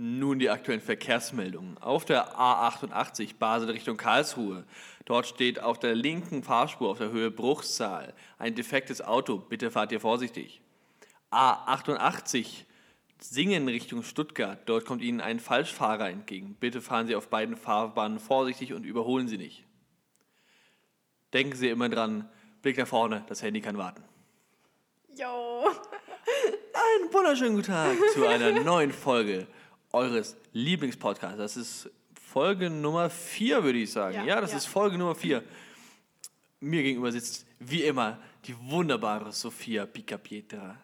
Nun die aktuellen Verkehrsmeldungen. Auf der A88 Basel Richtung Karlsruhe. Dort steht auf der linken Fahrspur auf der Höhe Bruchsal ein defektes Auto. Bitte fahrt ihr vorsichtig. A88 Singen Richtung Stuttgart. Dort kommt Ihnen ein Falschfahrer entgegen. Bitte fahren Sie auf beiden Fahrbahnen vorsichtig und überholen Sie nicht. Denken Sie immer dran, Blick nach vorne, das Handy kann warten. Jo. Einen wunderschönen guten Tag zu einer neuen Folge eures Lieblingspodcasts. Das ist Folge Nummer 4, würde ich sagen. Ja, Ja, das ja. ist Folge Nummer 4. Mir gegenüber sitzt wie immer die wunderbare Sophia Picapietra.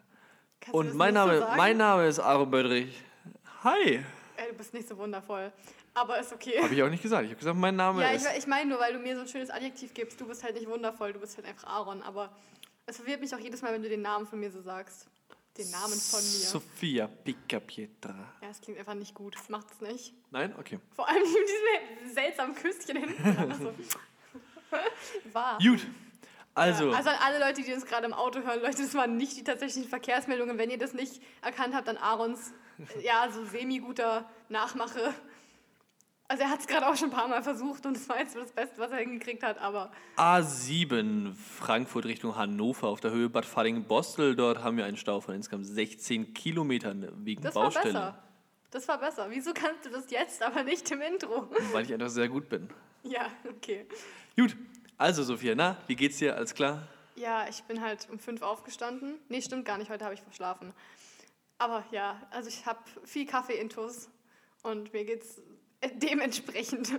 Kannst du Und mein so Name, sagen? mein Name ist Aaron Bödrich. Hi. Ey, du bist nicht so wundervoll. Aber ist okay. Habe ich auch nicht gesagt. Ich habe gesagt, mein Name ja, ich, ist. ich meine nur, weil du mir so ein schönes Adjektiv gibst. Du bist halt nicht wundervoll, du bist halt einfach Aaron. Aber es verwirrt mich auch jedes Mal, wenn du den Namen von mir so sagst. Den Namen von mir. Sophia Picapietra. ja, es klingt einfach nicht gut. Das macht es nicht. Nein? Okay. Vor allem mit diesem seltsamen Küsschen hinten. Also, Wahr. Gut. Also, Ja, also an alle Leute, die uns gerade im Auto hören, Leute, das waren nicht die tatsächlichen Verkehrsmeldungen. Wenn ihr das nicht erkannt habt, dann Aarons, ja, so semi-guter Nachmache. Also er hat es gerade auch schon ein paar Mal versucht und das war jetzt das Beste, was er hingekriegt hat, aber A7 Frankfurt Richtung Hannover auf der Höhe Bad Falling-Bostel. Dort haben wir einen Stau von insgesamt 16 Kilometern wegen das war Baustelle. besser. Das war besser. Wieso kannst du das jetzt, aber nicht im Intro? Weil ich einfach sehr gut bin. Ja, okay. Gut, also Sophia, na, wie geht's dir? Alles klar? Ja, ich bin halt um fünf aufgestanden. Nee, stimmt gar nicht, heute habe ich verschlafen. Aber ja, also ich habe viel Kaffee-Intus und mir geht's dementsprechend.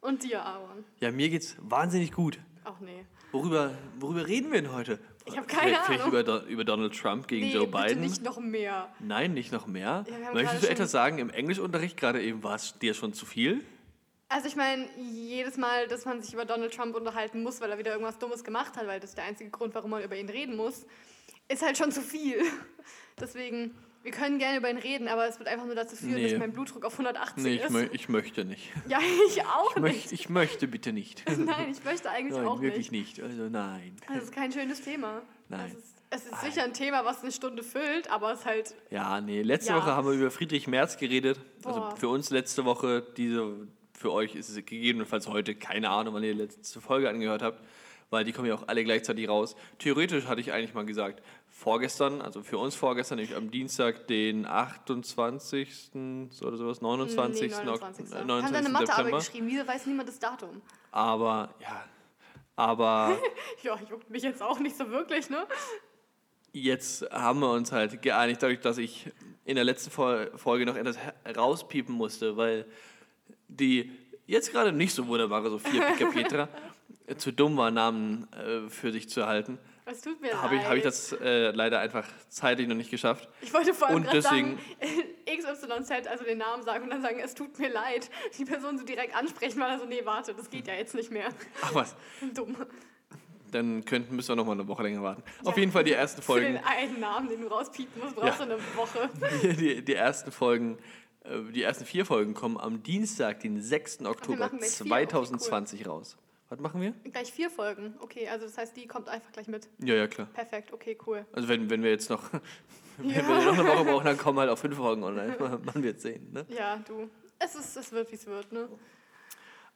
Und dir, Aaron? Ja, mir geht's wahnsinnig gut. Ach nee. Worüber, worüber reden wir denn heute? Ich hab keine Vielleicht- Vielleicht Ahnung. über, Do- über Donald Trump gegen Nee, Joe bitte Biden? nicht noch mehr. Nein, nicht noch mehr. Ja, Möchtest du etwas sagen? Im Englischunterricht gerade eben war es dir schon zu viel? Also ich meine, jedes Mal, dass man sich über Donald Trump unterhalten muss, weil er wieder irgendwas Dummes gemacht hat, weil das ist der einzige Grund, warum man über ihn reden muss, ist halt schon zu viel. Deswegen, wir können gerne über ihn reden, aber es wird einfach nur dazu führen, Nee. dass mein Blutdruck auf 180 Nee, ich, ist. mö ich möchte nicht. Ja, ich auch Ich, nicht. möcht, ich möchte bitte nicht. Nein, ich möchte eigentlich Nein, auch wirklich nicht. nicht. Also nein. Das ist kein schönes Thema. Nein. Es ist, es ist sicher ein Thema, was eine Stunde füllt, aber es ist halt, Ja, nee, letzte Ja. Woche haben wir über Friedrich Merz geredet. Also Boah. für uns letzte Woche, diese, für euch ist es gegebenenfalls heute, keine Ahnung, wann ihr die letzte Folge angehört habt, weil die kommen ja auch alle gleichzeitig raus. Theoretisch hatte ich eigentlich mal gesagt, vorgestern, also für uns vorgestern, nämlich am Dienstag, den 28. oder sowas, 29. nee, Ok- 29. äh, Wir haben 29. deine Mathearbeit geschrieben, wieso weiß niemand das Datum? Aber, ja, aber Ja, juckt mich jetzt auch nicht so wirklich, ne? Jetzt haben wir uns halt geeinigt, dadurch, dass ich in der letzten Fol- Folge noch etwas rauspiepen musste, weil die jetzt gerade nicht so wunderbare Sophia Pika Petra zu dumm war, Namen äh, für sich zu erhalten, Es tut mir habe ich, leid. hab ich das äh, leider einfach zeitlich noch nicht geschafft. Ich wollte vor allem deswegen- sagen, XYZ, also den Namen sagen und dann sagen, es tut mir leid. Die Person so direkt ansprechen, weil er so, nee, warte, das geht ja jetzt nicht mehr. Ach was, Dumm. dann könnten, müssen wir noch mal eine Woche länger warten. Auf Ja. jeden Fall die ersten Für den Folgen, einen Namen, den du rauspiepen musst, brauchst Ja. du eine Woche. die, die ersten Folgen, äh, die ersten vier Folgen kommen am Dienstag, den 6. Oktober machen gleich vier, okay, 2020 raus. Was machen wir? Gleich vier Folgen. Okay, also das heißt, die kommt einfach gleich mit. Ja, ja, klar. Perfekt, okay, cool. Also wenn, wenn wir jetzt noch, wenn Ja. wir noch eine Woche brauchen, dann kommen halt auf fünf Folgen online. Man wird sehen. Ne? Ja, du. Es, ist, es wird, wie es wird, ne?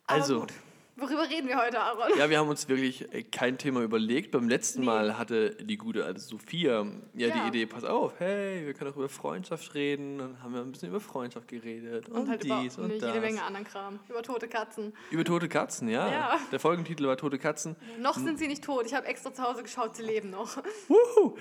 Aber Also, gut. Worüber reden wir heute, Aaron? ja, wir haben uns wirklich äh, kein Thema überlegt. Beim letzten Nee. Mal hatte die gute alte Sophia ja, Ja. die Idee, pass auf, hey, wir können auch über Freundschaft reden. Dann haben wir ein bisschen über Freundschaft geredet und, Und halt über dies und eine, das. jede Menge anderen Kram. Über tote Katzen. Über tote Katzen, ja. Ja. Der Folgentitel war Tote Katzen. Noch sind sie nicht tot. Ich habe extra zu Hause geschaut, sie leben noch. Wuhu!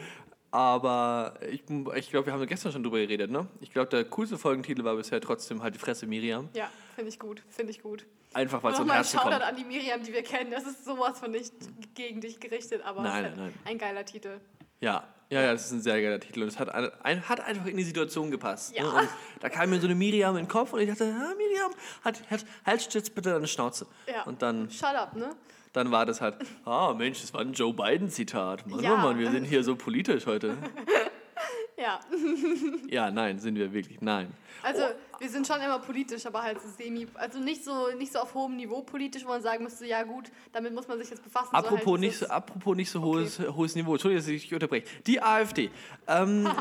Aber ich, ich glaube, wir haben gestern schon drüber geredet, ne? Ich glaube, der coolste Folgentitel war bisher trotzdem halt die Fresse Miriam. Ja, finde ich gut, finde ich gut. Einfach weil es vom Herzen Shoutout kommt. an die Miriam, die wir kennen. Das ist sowas von nicht gegen dich gerichtet, aber Nein, nein, halt ein geiler Titel. Ja, ja, ja, das ist ein sehr geiler Titel und es hat, ein, hat einfach in die Situation gepasst. Ja. Ne? Und da kam mir so eine Miriam in den Kopf und ich dachte, ah, Miriam, halt, halt, halt stütz bitte deine Schnauze. Ja. Und dann, Shut up, ne? Dann war das halt, ah Mensch, das war ein Joe Biden-Zitat. Mann, Ja. oh Mann, wir sind hier so politisch heute. Ja. ja, nein, sind wir wirklich, nein. Also, wir sind schon immer politisch, aber halt so semi, also nicht so, nicht so auf hohem Niveau politisch, wo man sagen müsste, ja gut, damit muss man sich jetzt befassen. Apropos, so halt nicht, so, apropos nicht so hohes, hohes Niveau, Entschuldigung, dass ich dich unterbreche. Die AfD. Ähm,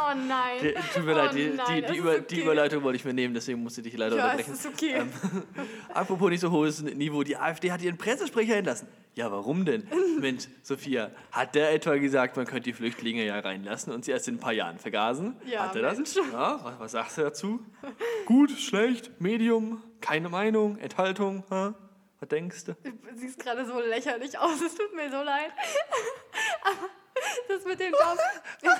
Oh nein. die, tut mir oh leid, die, nein, die, die, Über, okay. die Überleitung wollte ich mir nehmen, deswegen musste ich dich leider Ja, unterbrechen. ist okay. Ähm, apropos nicht so hohes Niveau, die AfD hat ihren Pressesprecher entlassen. Ja, warum denn? Mensch, Sophia, hat der etwa gesagt, man könnte die Flüchtlinge ja reinlassen und sie erst in ein paar Jahren vergasen? Ja, hat er das? Mensch. Ja, was, was sagst du dazu? Gut, schlecht, Medium, keine Meinung, Enthaltung, ha? Was denkst du? Du siehst gerade so lächerlich aus, es tut mir so leid. Aber das mit dem Daumen.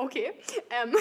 Okay. Ähm,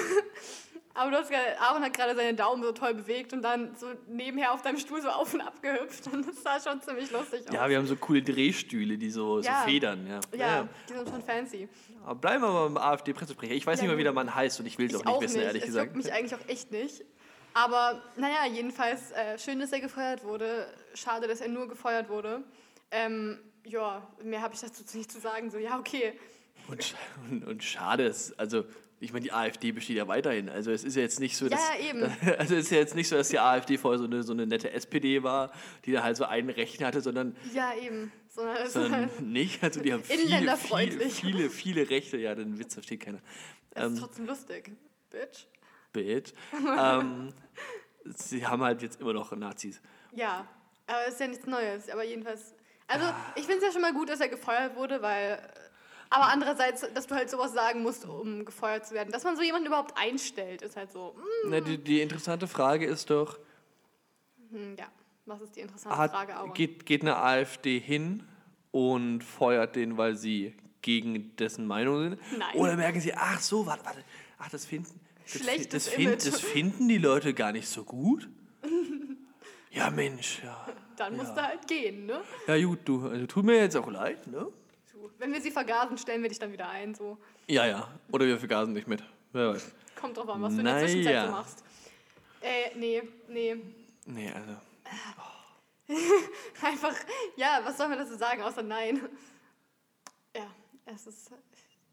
aber du hast gerade, Aaron hat gerade seine Daumen so toll bewegt und dann so nebenher auf deinem Stuhl so auf und ab gehüpft. Und das sah schon ziemlich lustig aus. Ja, wir haben so coole Drehstühle, die so, Ja. so federn. Ja. ja, die sind schon fancy. Aber bleiben wir mal beim AfD-Pressesprecher. Ich weiß Ja, nicht mal, wie der Mann heißt und ich will es Ich auch nicht auch wissen, nicht. ehrlich es gesagt. juckt mich eigentlich auch echt nicht. Aber naja, jedenfalls äh, schön, dass er gefeuert wurde. Schade, dass er nur gefeuert wurde. Ähm, ja, mehr habe ich dazu nicht zu sagen. So, ja, okay. Und, und, und schade ist, also ich meine, die AfD besteht ja weiterhin. Also es ist ja jetzt nicht so, dass, Ja, eben. also es ist ja jetzt nicht so, dass die AfD vorher so eine, so eine nette SPD war, die da halt so einen Rechten hatte, sondern, Ja, eben. Sondern ist sondern halt, nicht. Also die haben viele, viele, Inländerfreundlich. viele, viele Rechte. Ja, den Witz versteht keiner. ist Ähm, trotzdem lustig. Bitch. Bild. ähm, sie haben halt jetzt immer noch Nazis. Ja, aber es ist ja nichts Neues. Aber jedenfalls. Also, Ah. ich finde es ja schon mal gut, dass er gefeuert wurde, weil. Aber andererseits, dass du halt sowas sagen musst, um gefeuert zu werden. Dass man so jemanden überhaupt einstellt, ist halt so. Na, die, die interessante Frage ist doch, Hm, ja, was ist die interessante hat, Frage, Aaron? geht, geht eine AfD hin und feuert den, weil sie gegen dessen Meinung sind? Nein. Oder merken sie, ach so, warte, warte, ach, das finden, das, Schlechtes das, find, das finden die Leute gar nicht so gut? ja, Mensch, ja. Dann musst du halt gehen, ne? Ja, gut, du, also, tut mir jetzt auch leid, ne? Du, Wenn wir sie vergasen, stellen wir dich dann wieder ein. So. Ja, ja. Oder wir vergasen dich mit. Wer weiß. Kommt drauf an, was du in der. Zwischenzeit so machst. Äh, nee, nee. Nee, also. Einfach, ja, was soll man dazu sagen, außer nein? Ja, es ist.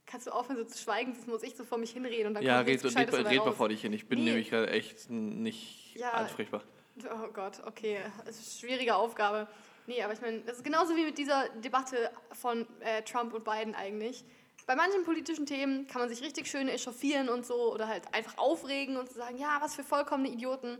Kannst du aufhören, so zu schweigen? Das muss ich so vor mich hinreden und dann Ja, red, red, red, dabei mal vor dich hin. Ich bin Nee. nämlich gerade echt nicht Ja. ansprechbar. Oh Gott, okay. Es ist eine schwierige Aufgabe. Nee, aber ich meine, das ist genauso wie mit dieser Debatte von äh, Trump und Biden eigentlich. Bei manchen politischen Themen kann man sich richtig schön echauffieren und so oder halt einfach aufregen und so sagen, ja, was für vollkommene Idioten.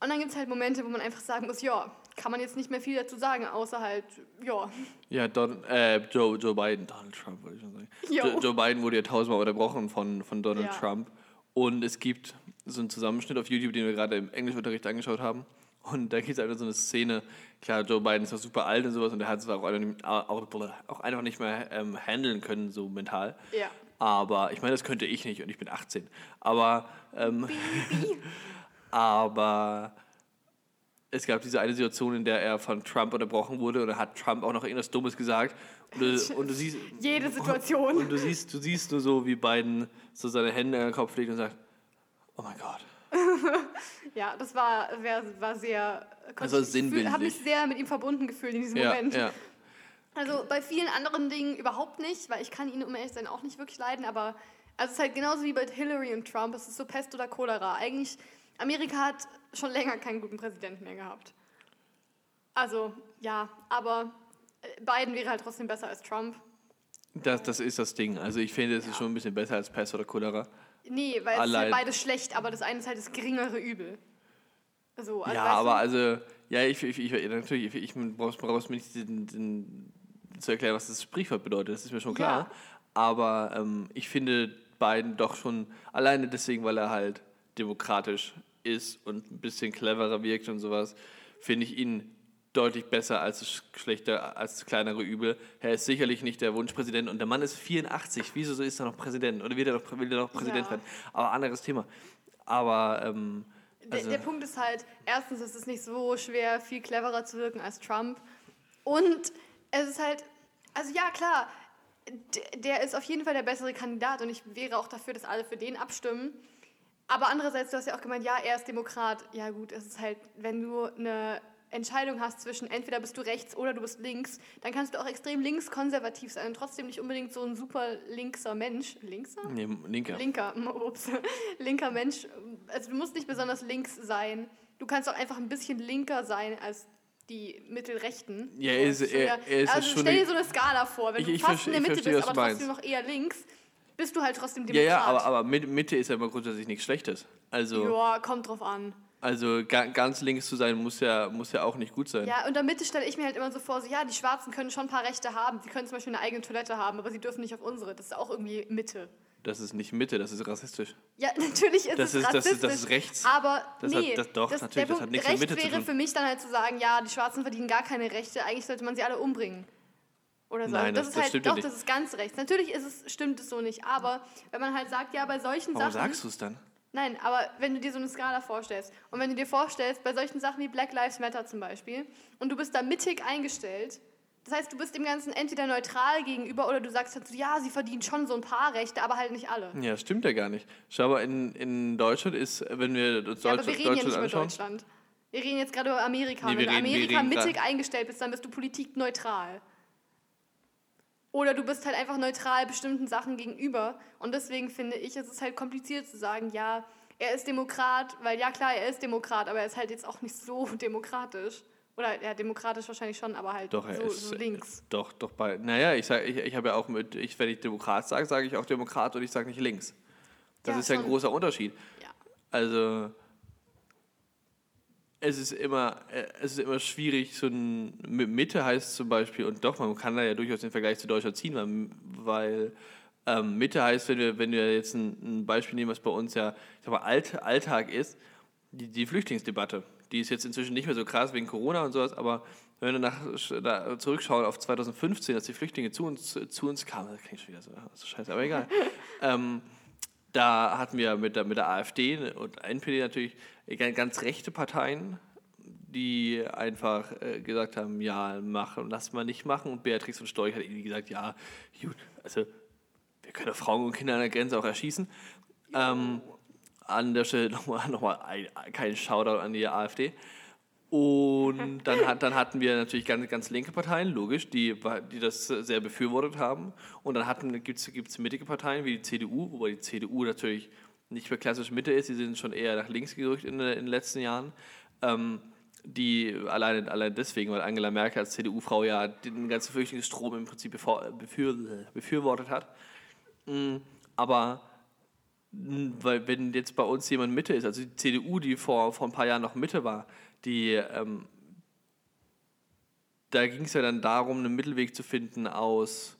Und dann gibt es halt Momente, wo man einfach sagen muss, ja, kann man jetzt nicht mehr viel dazu sagen, außer halt, ja, Ja, Don, äh, Joe, Joe Biden, Donald Trump wollte ich schon sagen. Jo. Joe, Joe Biden wurde ja tausendmal unterbrochen von, von Donald Ja. Trump. Und es gibt so einen Zusammenschnitt auf YouTube, den wir gerade im Englischunterricht angeschaut haben. Und da gibt es einfach so eine Szene, klar, Joe Biden ist auch super alt und sowas und der hat es auch, einfach- auch, einfach nicht mehr ähm, handeln können, so mental. ja. Aber ich meine, das könnte ich nicht und ich bin 18. Aber, ähm, aber es gab diese eine Situation, in der er von Trump unterbrochen wurde und da hat Trump auch noch irgendwas Dummes gesagt. Und du, und du siehst, Jede Situation. und du siehst, du siehst nur so, wie Biden so seine Hände an den Kopf legt und sagt, oh mein Gott. Ja, das war, war sehr. Das war Ich sinnbildlich. habe mich sehr mit ihm verbunden gefühlt in diesem Ja, Moment. ja. Also bei vielen anderen Dingen überhaupt nicht, weil ich kann ihn, um ehrlich zu sein, auch nicht wirklich leiden, aber also es ist halt genauso wie bei Hillary und Trump, es ist so Pest oder Cholera. Eigentlich, Amerika hat schon länger keinen guten Präsidenten mehr gehabt. Also, ja, aber äh, Biden wäre halt trotzdem besser als Trump. Das, das ist das Ding. Also ich finde, es ist schon ein bisschen besser als Pest oder Cholera. Nee, weil es ist Allein- halt beides schlecht, aber das eine ist halt das geringere Übel. So, also ja, weißt aber du? also, ja, ich, ich, ich natürlich, ich, ich brauchst, brauchst mir nicht den, den, zu erklären, was das Sprichwort bedeutet, das ist mir schon klar. Ja. Aber ähm, ich finde Biden doch schon, alleine deswegen, weil er halt demokratisch ist und ein bisschen cleverer wirkt und sowas, finde ich ihn deutlich besser als das schlechte, als kleinere Übel. Er ist sicherlich nicht der Wunschpräsident und der Mann ist 84. Wieso so ist er noch Präsident? Oder wird er noch, will er noch Präsident Ja. werden? Aber anderes Thema. Aber ähm, Der, also, der Punkt ist halt, erstens ist es nicht so schwer, viel cleverer zu wirken als Trump. Und es ist halt, also ja, klar, der ist auf jeden Fall der bessere Kandidat und ich wäre auch dafür, dass alle für den abstimmen. Aber andererseits, du hast ja auch gemeint, ja, er ist Demokrat. Ja gut, es ist halt, wenn du eine Entscheidung hast zwischen entweder bist du rechts oder du bist links, dann kannst du auch extrem linkskonservativ sein und trotzdem nicht unbedingt so ein super linkser Mensch. Linkser? nee, linker. linker, ups, linker Mensch also du musst nicht besonders links sein. Du kannst auch einfach ein bisschen linker sein als die Mittelrechten. Ja, er ist- er- er ist also stell dir so eine Skala vor. Wenn Ich- du fast in der Mitte verstehe, bist, aber du trotzdem meinst. noch eher links, bist du halt trotzdem Ja, Demokrat. ja, aber, aber Mit- Mitte ist ja immer grundsätzlich nichts Schlechtes. Also, Ja, kommt drauf an. Also ga, ganz links zu sein, muss ja, muss ja auch nicht gut sein. Ja, und in der Mitte stelle ich mir halt immer so vor, so, ja, die Schwarzen können schon ein paar Rechte haben. Sie können zum Beispiel eine eigene Toilette haben, aber sie dürfen nicht auf unsere. Das ist auch irgendwie Mitte. Das ist nicht Mitte, das ist rassistisch. Ja, natürlich ist Das es ist- das ist- rassistisch. das ist rechts. Aber Das hat- nee, das- doch, das, natürlich, das hat nichts mit Recht Mitte zu wäre tun. für mich dann halt zu sagen, ja, die Schwarzen verdienen gar keine Rechte, eigentlich sollte man sie alle umbringen. Oder so. Nein, das, das- ist das halt, stimmt doch, nicht. das ist ganz rechts. Natürlich ist es, stimmt es so nicht, aber wenn man halt sagt, ja, bei solchen Warum Sachen. sagst du es dann? Nein, aber wenn du dir so eine Skala vorstellst und wenn du dir vorstellst, bei solchen Sachen wie Black Lives Matter zum Beispiel und du bist da mittig eingestellt, das heißt, du bist dem Ganzen entweder neutral gegenüber oder du sagst halt so, ja, sie verdienen schon so ein paar Rechte, aber halt nicht alle. Ja, stimmt ja gar nicht. Schau mal, in, in Deutschland ist, wenn wir uns Ja, aber Deutschland, wir reden ja nicht Deutschland über anschauen, Deutschland. Wir reden jetzt gerade über Amerika. Nee, Wenn reden- Amerika mittig eingestellt bist, dann bist du politikneutral. Oder du bist halt einfach neutral bestimmten Sachen gegenüber. Und deswegen finde ich, es ist halt kompliziert zu sagen, ja, er ist Demokrat, weil ja klar, er ist Demokrat, aber er ist halt jetzt auch nicht so demokratisch. Oder ja, demokratisch wahrscheinlich schon, aber halt Doch, er so, ist. so links. Doch, doch bei. Naja, ich, ich, ich habe ja auch mit. Ich, wenn ich Demokrat sage, sage ich auch Demokrat und ich sage nicht links. Das Ja, ist ja ein schon. großer Unterschied. Ja. Also. Es ist immer, äh, es ist immer schwierig, so ein Mi- Mitte heißt zum Beispiel, und doch, man kann da ja durchaus den Vergleich zu Deutschland ziehen, weil, weil ähm, Mitte heißt, wenn wir, wenn wir jetzt ein, ein Beispiel nehmen, was bei uns ja ich sag mal, Alt, Alltag ist, die, die Flüchtlingsdebatte. Die ist jetzt inzwischen nicht mehr so krass wegen Corona und sowas, aber wenn wir nach, da zurückschauen auf 2015, als die Flüchtlinge zu uns, zu uns kamen, das klingt schon wieder so, so scheiße, aber egal. ähm, da hatten wir mit der, mit der AfD und NPD natürlich ganz, rechte Parteien, die einfach äh, gesagt haben, ja, mach, lass mal nicht machen. Und Beatrix von Storch hat irgendwie gesagt, ja, gut, also wir können Frauen und Kinder an der Grenze auch erschießen. Ähm, an der Stelle nochmal noch mal ein, kein Shoutout an die AfD. Und dann, hat, dann hatten wir natürlich ganz, ganz linke Parteien, logisch, die, die das sehr befürwortet haben. Und dann gibt es mittige Parteien wie die CDU, wobei die CDU natürlich nicht mehr klassisch Mitte ist, die sind schon eher nach links gerückt in, in den letzten Jahren. Ähm, die alleine, alleine deswegen, weil Angela Merkel als CDU-Frau ja den ganzen Flüchtlingsstrom im Prinzip bevor, befür, befürwortet hat. Mm, Aber weil wenn jetzt bei uns jemand Mitte ist, also die CDU, die vor, vor ein paar Jahren noch Mitte war, die, ähm, da ging es ja dann darum, einen Mittelweg zu finden aus,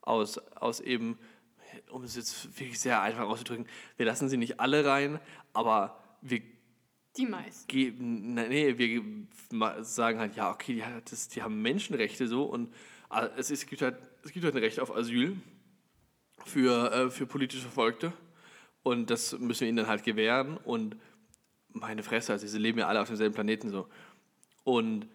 aus, aus eben, um es jetzt wirklich sehr einfach auszudrücken, wir lassen sie nicht alle rein, aber wir Die meisten. geben, nee, wir sagen halt, ja, okay, die, das, die haben Menschenrechte so und äh, es, ist, es, gibt halt, es gibt halt ein Recht auf Asyl für, äh, für politisch Verfolgte und das müssen wir ihnen dann halt gewähren und meine Fresse, also sie leben ja alle auf demselben Planeten so. Und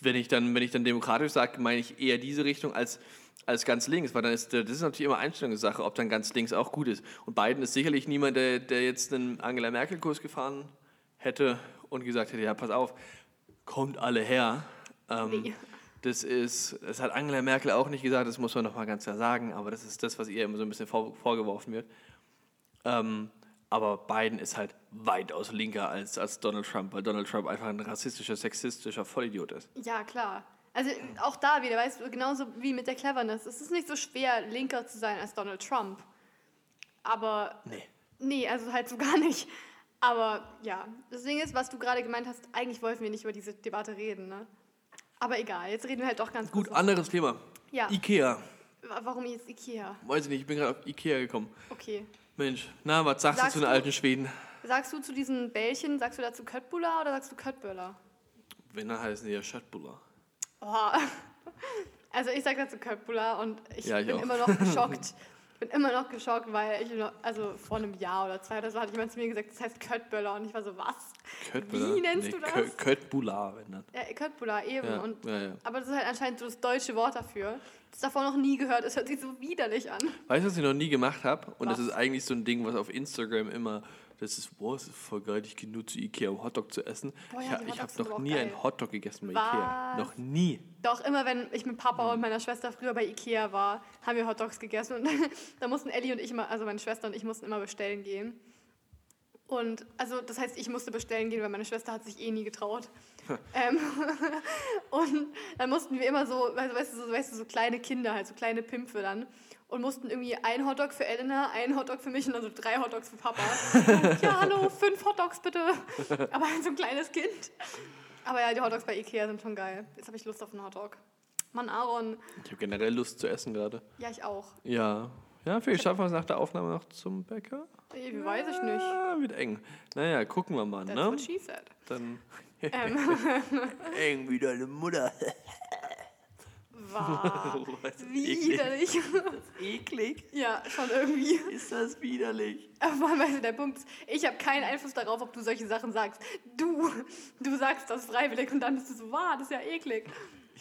wenn ich dann, wenn ich dann demokratisch sage, meine ich eher diese Richtung als, als ganz links, weil dann ist das ist natürlich immer Einstellungssache, ob dann ganz links auch gut ist. Und Biden ist sicherlich niemand, der, der jetzt einen Angela Merkel-Kurs gefahren hätte und gesagt hätte, ja, pass auf, kommt alle her. Ähm, Nee. Das ist, das hat Angela Merkel auch nicht gesagt, das muss man nochmal ganz klar sagen, aber das ist das, was ihr immer so ein bisschen vor, vorgeworfen wird. Ähm, aber Biden ist halt weitaus linker als, als Donald Trump, weil Donald Trump einfach ein rassistischer, sexistischer Vollidiot ist. Ja, klar. Also auch da wieder, weißt du, genauso wie mit der Cleverness. Es ist nicht so schwer, linker zu sein als Donald Trump. Aber Nee. Nee, also halt so gar nicht. Aber ja, das Ding ist, was du gerade gemeint hast, eigentlich wollten wir nicht über diese Debatte reden, ne? Aber egal, jetzt reden wir halt doch ganz Gut, anderes Thema. Ja. Ikea. Wa- Warum jetzt Ikea? Weiß ich nicht, ich bin gerade auf Ikea gekommen. Okay. Mensch, na, was sagst, Sagst du zu den alten Schweden? Sagst du zu diesen Bällchen, sagst du dazu Köttbullar oder sagst du Köttböller? Wenn, dann heißen die ja Schöttbuller. Oh. Also ich sag dazu Köttbullar und ich Ja, ich bin auch. immer noch geschockt. Ich bin immer noch geschockt, weil ich, noch, also vor einem Jahr oder zwei oder so hat jemand zu mir gesagt, das heißt Köttböller und ich war so, was? Köttbuller? Wie nennst du das? Kö Köttbullar, wenn dann. Ja, Köttbullar eben. Ja, und, ja. Aber das ist halt anscheinend so das deutsche Wort dafür. Das davor noch nie gehört. Es hört sich so widerlich an. Weißt du, was ich noch nie gemacht habe? Und das Was? ist eigentlich so ein Ding, was auf Instagram immer, das ist, boah, das ist voll geil, ich gehe nur zu Ikea, um Hotdog zu essen. Boah, ja, ich ich habe noch nie geil. einen Hotdog gegessen bei Ikea. Was? Noch nie. Doch immer, wenn ich mit Papa und meiner Schwester früher bei Ikea war, haben wir Hotdogs gegessen. Und da mussten Ellie und ich immer, also meine Schwester und ich mussten immer bestellen gehen. Und also das heißt, ich musste bestellen gehen, weil meine Schwester hat sich eh nie getraut. ähm, und dann mussten wir immer so, also, weißt, du, so, weißt du, so kleine Kinder, halt so kleine Pimpfe dann. Und mussten irgendwie ein Hotdog für Elena, ein Hotdog für mich und dann so drei Hotdogs für Papa. Und, ja, hallo, fünf Hotdogs bitte. Aber halt so ein kleines Kind. Aber ja, die Hotdogs bei Ikea sind schon geil. Jetzt habe ich Lust auf einen Hotdog. Mann, Aaron. Ich habe generell Lust zu essen gerade. Ja, ich auch. Ja. Ja, vielleicht schaffen wir es nach der Aufnahme noch zum Bäcker. Wie weiß ich nicht. Ja, wird eng. Naja, gucken wir mal, That's ne? what she said. Dann Ähm, eng wie deine Mutter. war widerlich. eklig? ja, schon irgendwie. Ist das widerlich? Aber weißt du, der Punkt ist, ich habe keinen Einfluss darauf, ob du solche Sachen sagst. Du, du sagst das freiwillig und dann bist du so, wow, das ist ja eklig.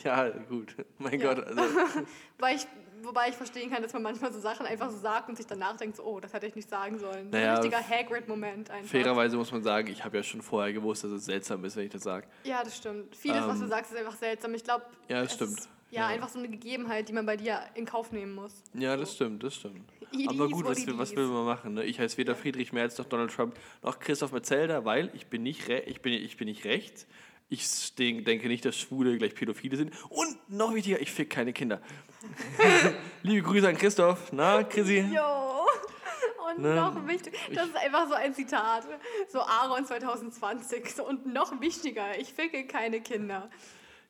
Ja, gut. Mein Ja. Gott, also. Wobei ich, wobei ich verstehen kann, dass man manchmal so Sachen einfach so sagt und sich danach denkt, so, oh, das hätte ich nicht sagen sollen. Naja, so ein richtiger Hagrid-Moment einfach. Fairerweise muss man sagen, ich habe ja schon vorher gewusst, dass es seltsam ist, wenn ich das sage. Ja, das stimmt. Vieles, was du Ähm, sagst, ist einfach seltsam. Ich glaube, Ja, das stimmt. ja, Ja. einfach so eine Gegebenheit, die man bei dir in Kauf nehmen muss. Ja, das stimmt, das stimmt. It Aber gut, was, was will man machen? Ne? Ich heiße weder Friedrich Merz noch Donald Trump noch Christoph Metzelder, weil ich bin nicht, ich bin, ich bin nicht rechts. Ich denke nicht, dass Schwule gleich Pädophile sind. Und noch wichtiger, ich fick keine Kinder. Liebe Grüße an Christoph. Na, Chrissy? Jo. Und Ne, noch wichtig, das ist einfach so ein Zitat. So Aaron 2020. So, und noch wichtiger, ich ficke keine Kinder.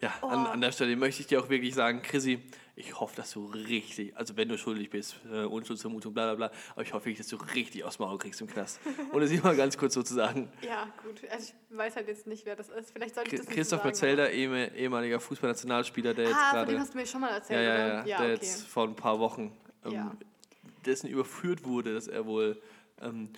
Ja, an, Oh. an der Stelle möchte ich dir auch wirklich sagen, Chrissy, ich hoffe, dass du richtig, also wenn du schuldig bist, äh, Unschuldsvermutung, bla bla bla, aber ich hoffe wirklich, dass du richtig aus Maul kriegst im Knast. Und das mal ganz kurz so zu sagen. Ja, gut. Also ich weiß halt jetzt nicht, wer das ist. Vielleicht sollte ich das Christoph. Metzelder, ehem- ehemaliger Fußballnationalspieler, der jetzt Ah, von dem gerade, hast du mir schon mal erzählt, ja, ja, oder? ja, der okay. jetzt vor ein paar Wochen, ähm, Ja. dessen überführt wurde, dass er wohl ähm,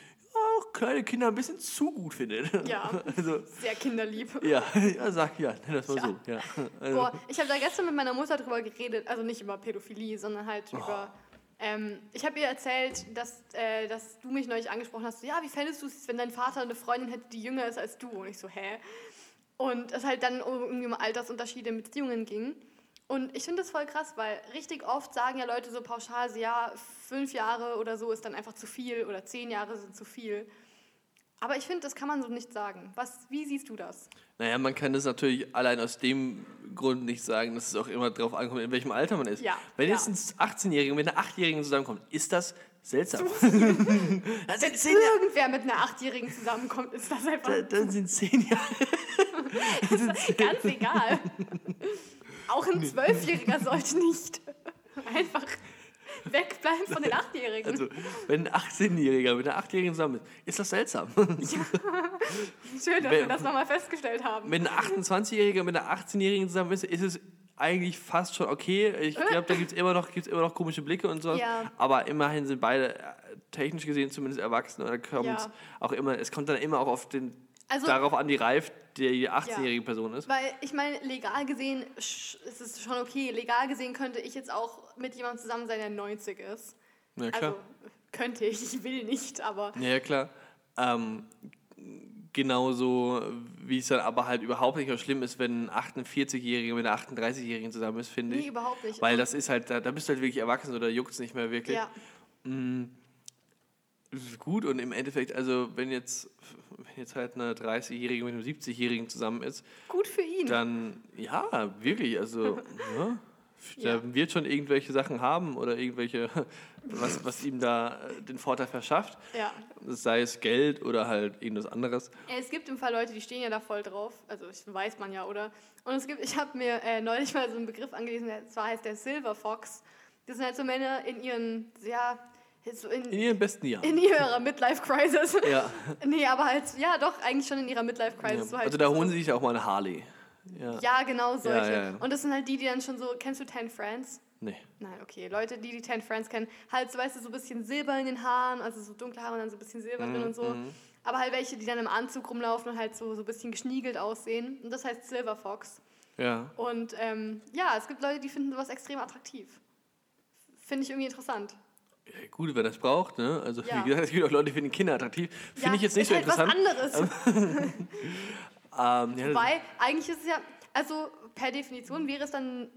auch kleine Kinder ein bisschen zu gut findet. Ja. Also, Sehr kinderlieb. ja, ja, sag ja, das mal Ja. so. Ja. Also, Boah, ich habe da gestern mit meiner Mutter drüber geredet, also nicht über Pädophilie, sondern halt Oh. über. Ähm, ich habe ihr erzählt, dass, äh, dass du mich neulich angesprochen hast, so, ja, wie fändest du es, wenn dein Vater eine Freundin hätte, die jünger ist als du? Und ich so, hä? Und es halt dann um irgendwie um Altersunterschiede in Beziehungen ging. Und ich finde das voll krass, weil richtig oft sagen ja Leute so pauschal, so, ja, fünf Jahre oder so ist dann einfach zu viel oder zehn Jahre sind zu viel. Aber ich finde, das kann man so nicht sagen. Was, wie siehst du das? Naja, man kann das natürlich allein aus dem Grund nicht sagen, dass es auch immer darauf ankommt, in welchem Alter man ist. Ja, Wenn ja. jetzt ein 18-Jähriger mit einer 8-Jährigen zusammenkommt, ist das seltsam. Jahre, Irgendwer mit einer Achtjährigen zusammenkommt, ist das einfach dann- dann sind zehn Jahre. Ganz egal. Auch ein Zwölfjähriger sollte nicht einfach wegbleiben von den Achtjährigen. Also, wenn ein 18-Jähriger mit einer 8-Jährigen zusammen ist, ist das seltsam. Schön, dass wer- wir das nochmal festgestellt haben. Wenn ein 28-Jähriger mit einer 18-Jährigen zusammen ist, ist es eigentlich fast schon okay. Ich glaube, da gibt es immer, noch- gibt's immer noch komische Blicke und sowas. Ja. Aber immerhin sind beide äh, technisch gesehen zumindest erwachsen. Und da kommt Ja. auch immer, es kommt dann immer auch auf den, Also- darauf an, wie reif die 18-jährige Person ist. Weil ich meine, legal gesehen ist es schon okay. Legal gesehen könnte ich jetzt auch mit jemandem zusammen sein, der 90 ist. Ja, klar. Also könnte ich, ich will nicht, aber Ja, ja, klar. Ähm, genauso, wie es dann aber halt überhaupt nicht so schlimm ist, wenn ein 48-Jähriger mit einer 38-Jährigen zusammen ist, finde nee, ich. überhaupt nicht. Weil das ist halt, da, da bist du halt wirklich erwachsen oder juckt es nicht mehr wirklich. ja, ist gut und im Endeffekt, also wenn jetzt, wenn jetzt halt eine 30-Jährige mit einem 70-Jährigen zusammen ist, gut für ihn. dann ja, wirklich, also ja, Ja. der wird schon irgendwelche Sachen haben oder irgendwelche, was, was ihm da äh, den Vorteil verschafft. ja. Sei es Geld oder halt irgendwas anderes. Es gibt im Fall Leute, die stehen ja da voll drauf. Also das weiß man ja, oder? Und es gibt, ich habe mir äh, neulich mal so einen Begriff angelesen, der zwar heißt der Silver Fox. Das sind halt so Männer in ihren, ja, so in, In ihren besten Jahren. in ihrer Midlife Crisis. Ja. nee, aber halt, ja doch, eigentlich schon in ihrer Midlife ja. Crisis. So halt Also da so, holen sie sich auch mal eine Harley. Ja. Ja, genau solche. ja. Und das sind halt die, die dann schon so, kennst du Ten Friends? Nee. Nein, okay. Leute, die die Ten Friends kennen, halt so, weißt du, so ein bisschen Silber in den Haaren, also so dunkle Haare und dann so ein bisschen Silber Mhm, drin und so. Aber halt welche, die dann im Anzug rumlaufen und halt so, so ein bisschen geschniegelt aussehen. Und das heißt Silver Fox. Ja. Und ähm, ja, es gibt Leute, die finden sowas extrem attraktiv. Finde ich irgendwie interessant. Gut, wer das braucht, ne? Also Ja. wie gesagt, es gibt auch Leute, die finden Kinder attraktiv. Finde ja, ich jetzt nicht so halt interessant. was anderes. Ähm, ja, Wobei, eigentlich ist es ja, also per Definition wäre es dann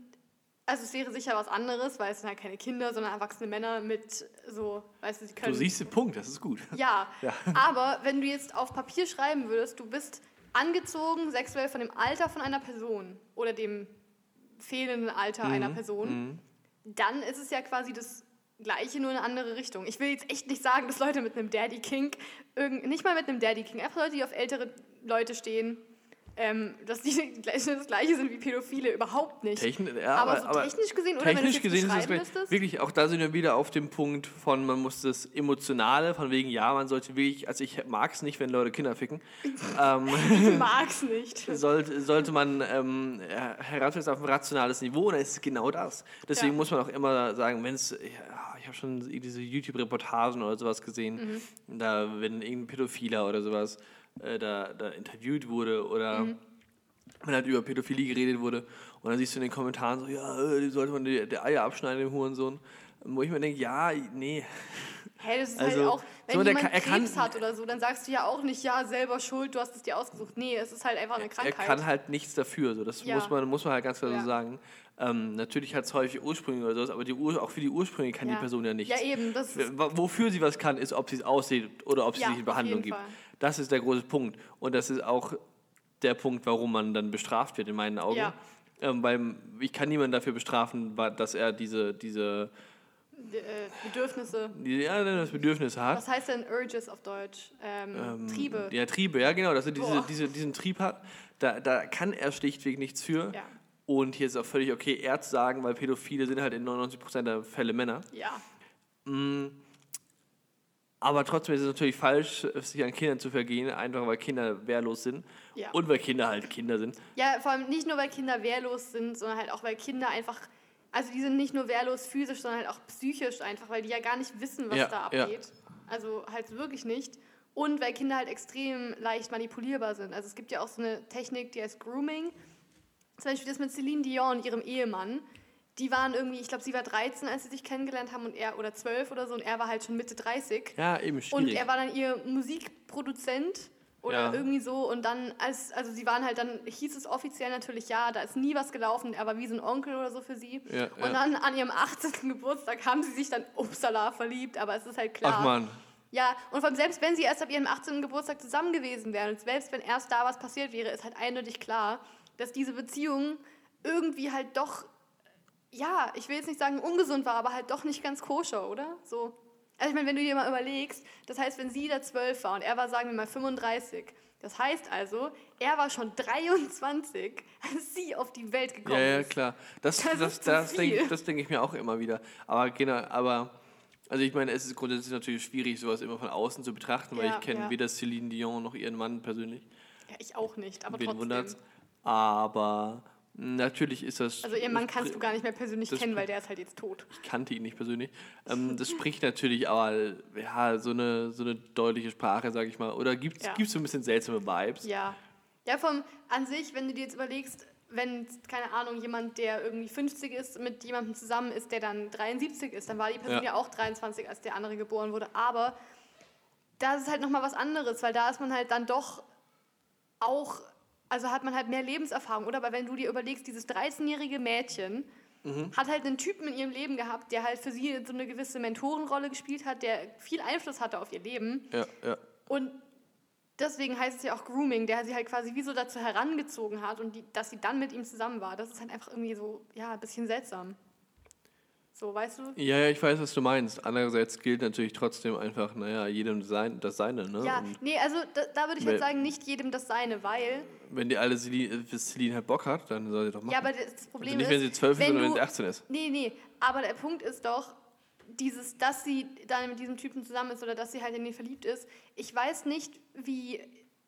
also es wäre sicher was anderes, weil es sind halt keine Kinder, sondern erwachsene Männer mit so, weißt du, sie Du können. siehst den Punkt, das ist gut. Ja, Ja. aber wenn du jetzt auf Papier schreiben würdest, du bist angezogen sexuell von dem Alter von einer Person oder dem fehlenden Alter Mhm, einer Person, dann ist es ja quasi das Gleiche, nur in eine andere Richtung. Ich will jetzt echt nicht sagen, dass Leute mit einem Daddy King, irgend, nicht mal mit einem Daddy King, einfach Leute, die auf ältere Leute stehen, ähm, dass die das Gleiche sind wie Pädophile, überhaupt nicht. Techn ja, aber, so technisch gesehen, oder wenn du es technisch gesehen ist es wirklich, auch da sind wir wieder auf dem Punkt von, man muss das Emotionale, von wegen, ja, man sollte wirklich, also ich mag es nicht, wenn Leute Kinder ficken, ähm, ich mag's nicht. sollte, sollte man ähm, heranführen auf ein rationales Niveau, und dann ist es genau das. Deswegen Ja. muss man auch immer sagen, wenn es, ja, ich habe schon diese YouTube-Reportagen oder sowas gesehen, Mhm. da, wenn irgendein Pädophiler oder sowas äh, da, da interviewt wurde oder Mhm. wenn halt über Pädophilie geredet wurde und dann siehst du in den Kommentaren so, ja, äh, sollte man die, die Eier abschneiden, dem Hurensohn. Wo ich mir denke, ja, nee. Hä, das ist Also, halt auch, wenn so, der jemand kann- er kann- Krebs hat oder so, dann sagst du ja auch nicht, ja, selber schuld, du hast es dir ausgesucht. Nee, es ist halt einfach eine Er Krankheit. kann halt nichts dafür. So. Das Ja. muss, man, muss man halt ganz klar Ja. so sagen. Ähm, natürlich hat es häufig Ursprünge oder sowas, aber die Ur auch für die Ursprünge kann die Person ja nichts. Ja, eben, das Wofür sie was kann, ist, ob sie es aussieht oder ob sie Ja, sich in Behandlung gibt. Fall. Das ist der große Punkt. Und das ist auch der Punkt, warum man dann bestraft wird, in meinen Augen. Ja. Ähm, weil ich kann niemanden dafür bestrafen, dass er diese, diese äh, Bedürfnisse. ja, das Bedürfnis hat. Was heißt denn Urges auf Deutsch? Ähm, Ähm, Triebe. Ja, Triebe, ja genau, dass er diese, diese, diesen Trieb hat. Da, da kann er schlichtweg nichts für. Ja. Und hier ist auch völlig okay, er zu sagen, weil Pädophile sind halt in 99% der Fälle Männer. Ja. Aber trotzdem ist es natürlich falsch, sich an Kindern zu vergehen, einfach weil Kinder wehrlos sind. Ja. Und weil Kinder halt Kinder sind. Ja, vor allem nicht nur, weil Kinder wehrlos sind, sondern halt auch, weil Kinder einfach, also die sind nicht nur wehrlos physisch, sondern halt auch psychisch einfach, weil die ja gar nicht wissen, was Ja, da ja. abgeht. Also halt wirklich nicht. Und weil Kinder halt extrem leicht manipulierbar sind. Also es gibt ja auch so eine Technik, die heißt Grooming. Zum Beispiel das mit Celine Dion und ihrem Ehemann. Die waren irgendwie, ich glaube, sie war 13, als sie sich kennengelernt haben und er, oder 12 oder so, und er war halt schon Mitte 30. Ja, eben Und schwierig. er war dann ihr Musikproduzent oder Ja. irgendwie so. Und dann, als, also sie waren halt, dann hieß es offiziell natürlich, ja, da ist nie was gelaufen. Er war wie so ein Onkel oder so für sie. Ja, und ja. dann an ihrem 18. Geburtstag haben sie sich dann upsala verliebt. Aber es ist halt klar. Ach man. Ja, und allem selbst wenn sie erst ab ihrem 18. Geburtstag zusammen gewesen wären und selbst wenn erst da was passiert wäre, ist halt eindeutig klar, dass diese Beziehung irgendwie halt doch, ja, ich will jetzt nicht sagen ungesund war, aber halt doch nicht ganz koscher, oder? So. Also ich meine, wenn du dir mal überlegst, das heißt, wenn sie da 12 war und er war, sagen wir mal, 35, das heißt also, er war schon 23, als sie auf die Welt gekommen Ja, ja, ist. klar. Das, Das das, ist das, denke denk ich mir auch immer wieder. Aber genau, aber also ich meine, es ist grundsätzlich natürlich schwierig, sowas immer von außen zu betrachten, weil Ja, ich kenne ja. weder Celine Dion noch ihren Mann persönlich. Ja, ich auch nicht, aber Wen trotzdem. wundert's? Aber natürlich ist das. Also ihren Mann kannst du gar nicht mehr persönlich das kennen, weil der ist halt jetzt tot. Ich kannte ihn nicht persönlich. Ähm, das spricht natürlich aber ja, so, eine, so eine deutliche Sprache, sag ich mal. Oder gibt es Ja. so ein bisschen seltsame Vibes? Ja. Ja, vom an sich, wenn du dir jetzt überlegst, wenn, keine Ahnung, jemand, der irgendwie 50 ist, mit jemandem zusammen ist, der dann 73 ist, dann war die Person Ja. ja, auch 23, als der andere geboren wurde. Aber da ist halt nochmal was anderes, weil da ist man halt dann doch auch, also hat man halt mehr Lebenserfahrung, oder? Aber wenn du dir überlegst, dieses 13-jährige Mädchen Mhm. hat halt einen Typen in ihrem Leben gehabt, der halt für sie so eine gewisse Mentorenrolle gespielt hat, der viel Einfluss hatte auf ihr Leben. Ja, ja. Und deswegen heißt es ja auch Grooming, der sie halt quasi wie so dazu herangezogen hat und die, dass sie dann mit ihm zusammen war. Das ist halt einfach irgendwie so, ja, ein bisschen seltsam. So, weißt du? Ja, ja, ich weiß, was du meinst. Andererseits gilt natürlich trotzdem einfach, naja, jedem sein, das Seine, ne? Ja, Und nee, also da, da würde ich halt sagen, nicht jedem das Seine, weil, wenn die alle Celine, äh, Celine halt Bock hat, dann soll sie doch machen. ja, aber das Problem also nicht, ist, wenn sie 12 ist, sondern wenn sie 18 ist. Nee, nee, aber der Punkt ist doch, dieses, dass sie dann mit diesem Typen zusammen ist oder dass sie halt in ihn verliebt ist. Ich weiß nicht, wie,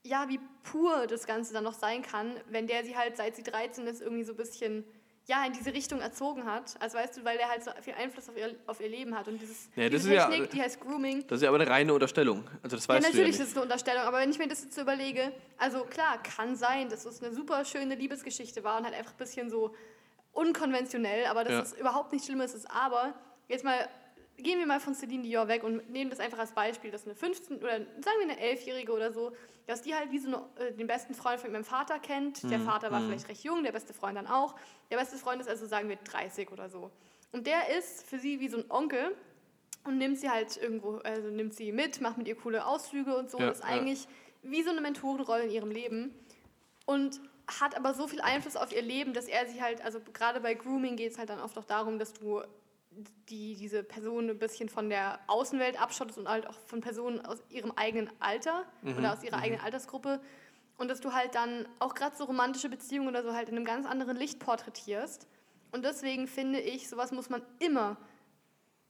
ja, wie pur das Ganze dann noch sein kann, wenn der sie halt, seit sie 13 ist, irgendwie so ein bisschen, ja, in diese Richtung erzogen hat. Also weißt du, weil der halt so viel Einfluss auf ihr, auf ihr Leben hat. Und dieses, Ja, das diese ist ja- Technik, die heißt Grooming, Das ist ja aber eine reine Unterstellung. Also das ja, weißt natürlich du ist ja es eine Unterstellung, aber wenn ich mir das jetzt so überlege, also klar, kann sein, dass es eine super schöne Liebesgeschichte war und halt einfach ein bisschen so unkonventionell, aber das Ja. ist überhaupt nicht schlimm, es ist aber, jetzt mal gehen wir mal von Celine Dior weg und nehmen das einfach als Beispiel, dass eine 15- oder sagen wir eine 11-Jährige oder so, dass die halt wie so eine, äh, den besten Freund von meinem Vater kennt. Der Vater war vielleicht recht jung, der beste Freund dann auch. Der beste Freund ist also, sagen wir, 30 oder so. Und der ist für sie wie so ein Onkel und nimmt sie halt irgendwo, also nimmt sie mit, macht mit ihr coole Ausflüge und so. Ja, ist ja. eigentlich wie so eine Mentorenrolle in ihrem Leben. Und hat aber so viel Einfluss auf ihr Leben, dass er sie halt, also gerade bei Grooming geht es halt dann oft auch darum, dass du die, diese Person ein bisschen von der Außenwelt abschottest und halt auch von Personen aus ihrem eigenen Alter oder aus ihrer eigenen Altersgruppe. Und dass du halt dann auch gerade so romantische Beziehungen oder so halt in einem ganz anderen Licht porträtierst. Und deswegen finde ich, sowas muss man immer,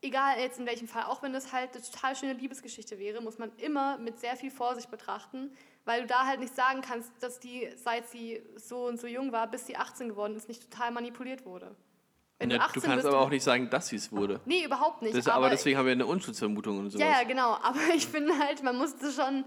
egal jetzt in welchem Fall, auch wenn das halt eine total schöne Liebesgeschichte wäre, muss man immer mit sehr viel Vorsicht betrachten, weil du da halt nicht sagen kannst, dass die, seit sie so und so jung war, bis sie 18 geworden ist, nicht total manipuliert wurde. Wenn Ja, du kannst bist aber auch nicht sagen, dass sie es wurde. Nee, überhaupt nicht. Das, aber, deswegen haben wir eine Unschuldsvermutung und sowas. Ja, ja, genau. Aber ich finde halt, man muss das schon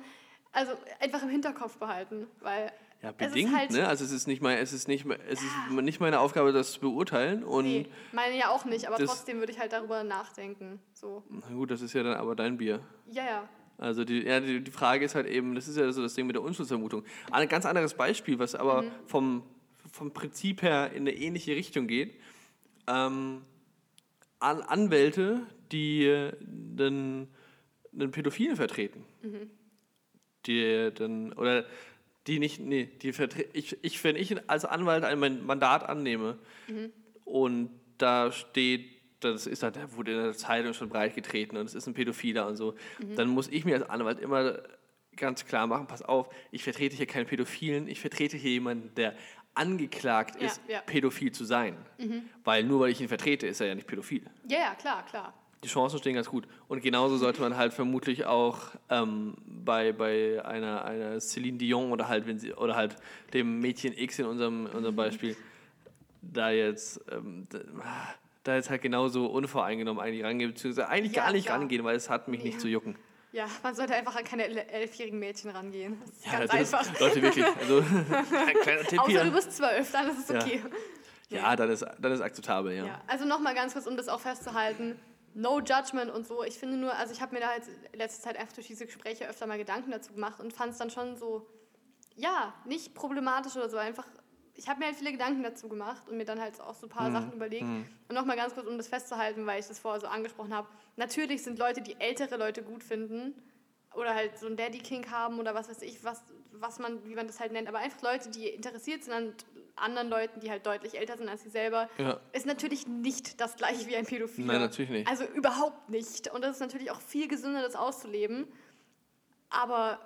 also einfach im Hinterkopf behalten, weil Ja, es ist bedingt, halt, ne? Also es ist nicht mein, es ist nicht, es ist nicht meine Aufgabe, das zu beurteilen. Und Nee, meine ja auch nicht, aber trotzdem würde ich halt darüber nachdenken. So. na gut, das ist ja dann aber dein Bier. Ja, ja. Also die, ja, die, die Frage ist halt eben, das ist ja so das Ding mit der Unschuldsvermutung. Ein ganz anderes Beispiel, was aber Mhm. vom, vom Prinzip her in eine ähnliche Richtung geht. Ähm, An Anwälte, die den, den Pädophilen vertreten. Mhm. Die dann, oder die nicht, nee, die vertre ich, ich, wenn ich als Anwalt ein Man- Mandat annehme Mhm. und da steht, das ist halt, der wurde in der Zeitung schon breit getreten und es ist ein Pädophiler und so, Mhm. dann muss ich mir als Anwalt immer ganz klar machen, pass auf, ich vertrete hier keinen Pädophilen, ich vertrete hier jemanden, der angeklagt Ja, ist, ja. Mhm. pädophil zu sein. Weil nur weil ich ihn vertrete, ist er ja nicht pädophil. Ja, ja, klar, klar. Die Chancen stehen ganz gut. Und genauso sollte man halt vermutlich auch ähm, bei, bei einer, einer Celine Dion oder halt, wenn sie, oder halt dem Mädchen X in unserem, unserem Beispiel, da jetzt, ähm, da, jetzt halt genauso unvoreingenommen eigentlich rangehen, beziehungsweise eigentlich Ja, gar nicht klar. rangehen, weil es hat mich nicht zu jucken. Ja, man sollte einfach an keine el- elfjährigen Mädchen rangehen. Das ist Ja, ganz ist, einfach. Leute, wirklich. Also, ein kleiner Tipp Außer du hier. bist zwölf, dann ist es Ja. okay. Ja, dann ist, dann ist akzeptabel, ja. Ja, also nochmal ganz kurz, um das auch festzuhalten. No judgment und so. Ich finde nur, also ich habe mir da halt in letzter Zeit einfach durch diese Gespräche öfter mal Gedanken dazu gemacht und fand es dann schon so, ja, nicht problematisch oder so. Einfach, ich habe mir halt viele Gedanken dazu gemacht und mir dann halt auch so ein paar Sachen überlegt. Und nochmal ganz kurz, um das festzuhalten, weil ich das vorher so angesprochen habe. Natürlich sind Leute, die ältere Leute gut finden oder halt so ein Daddy King haben oder was weiß ich, was, was man, wie man das halt nennt, aber einfach Leute, die interessiert sind an anderen Leuten, die halt deutlich älter sind als sie selber, Ja. ist natürlich nicht das gleiche wie ein Pädophiler. Nein, natürlich nicht. Also überhaupt nicht. Und das ist natürlich auch viel gesünder, das auszuleben. Aber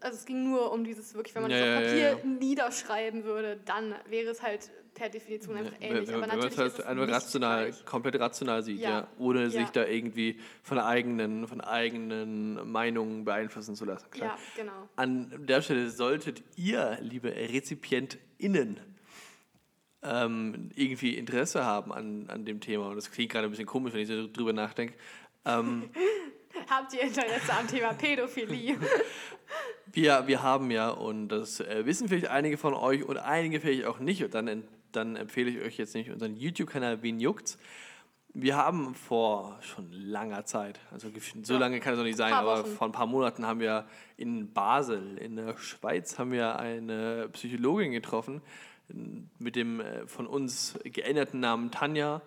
also es ging nur um dieses wirklich, wenn man Ja, das ja, auf ja, Papier ja. niederschreiben würde, dann wäre es halt per Definition einfach ähnlich. wenn, Aber wenn man natürlich es halt einfach rational, gleich. komplett rational sieht, ja, Ja. ohne Ja. sich da irgendwie von eigenen, von eigenen Meinungen beeinflussen zu lassen. Klar. Ja, genau. An der Stelle solltet ihr, liebe RezipientInnen, ähm, irgendwie Interesse haben an, an dem Thema. Und das klingt gerade ein bisschen komisch, wenn ich so drüber nachdenke. Ähm, Habt ihr Interesse am Thema Pädophilie? wir, wir haben ja, und das äh, wissen vielleicht einige von euch und einige vielleicht auch nicht, und dann, dann empfehle ich euch jetzt nicht unseren YouTube-Kanal Wen juckt's. Wir haben vor schon langer Zeit, also so lange kann es noch nicht sein, aber Wochen. vor ein paar Monaten haben wir in Basel, in der Schweiz, haben wir eine Psychologin getroffen mit dem äh, von uns geänderten Namen Tanja,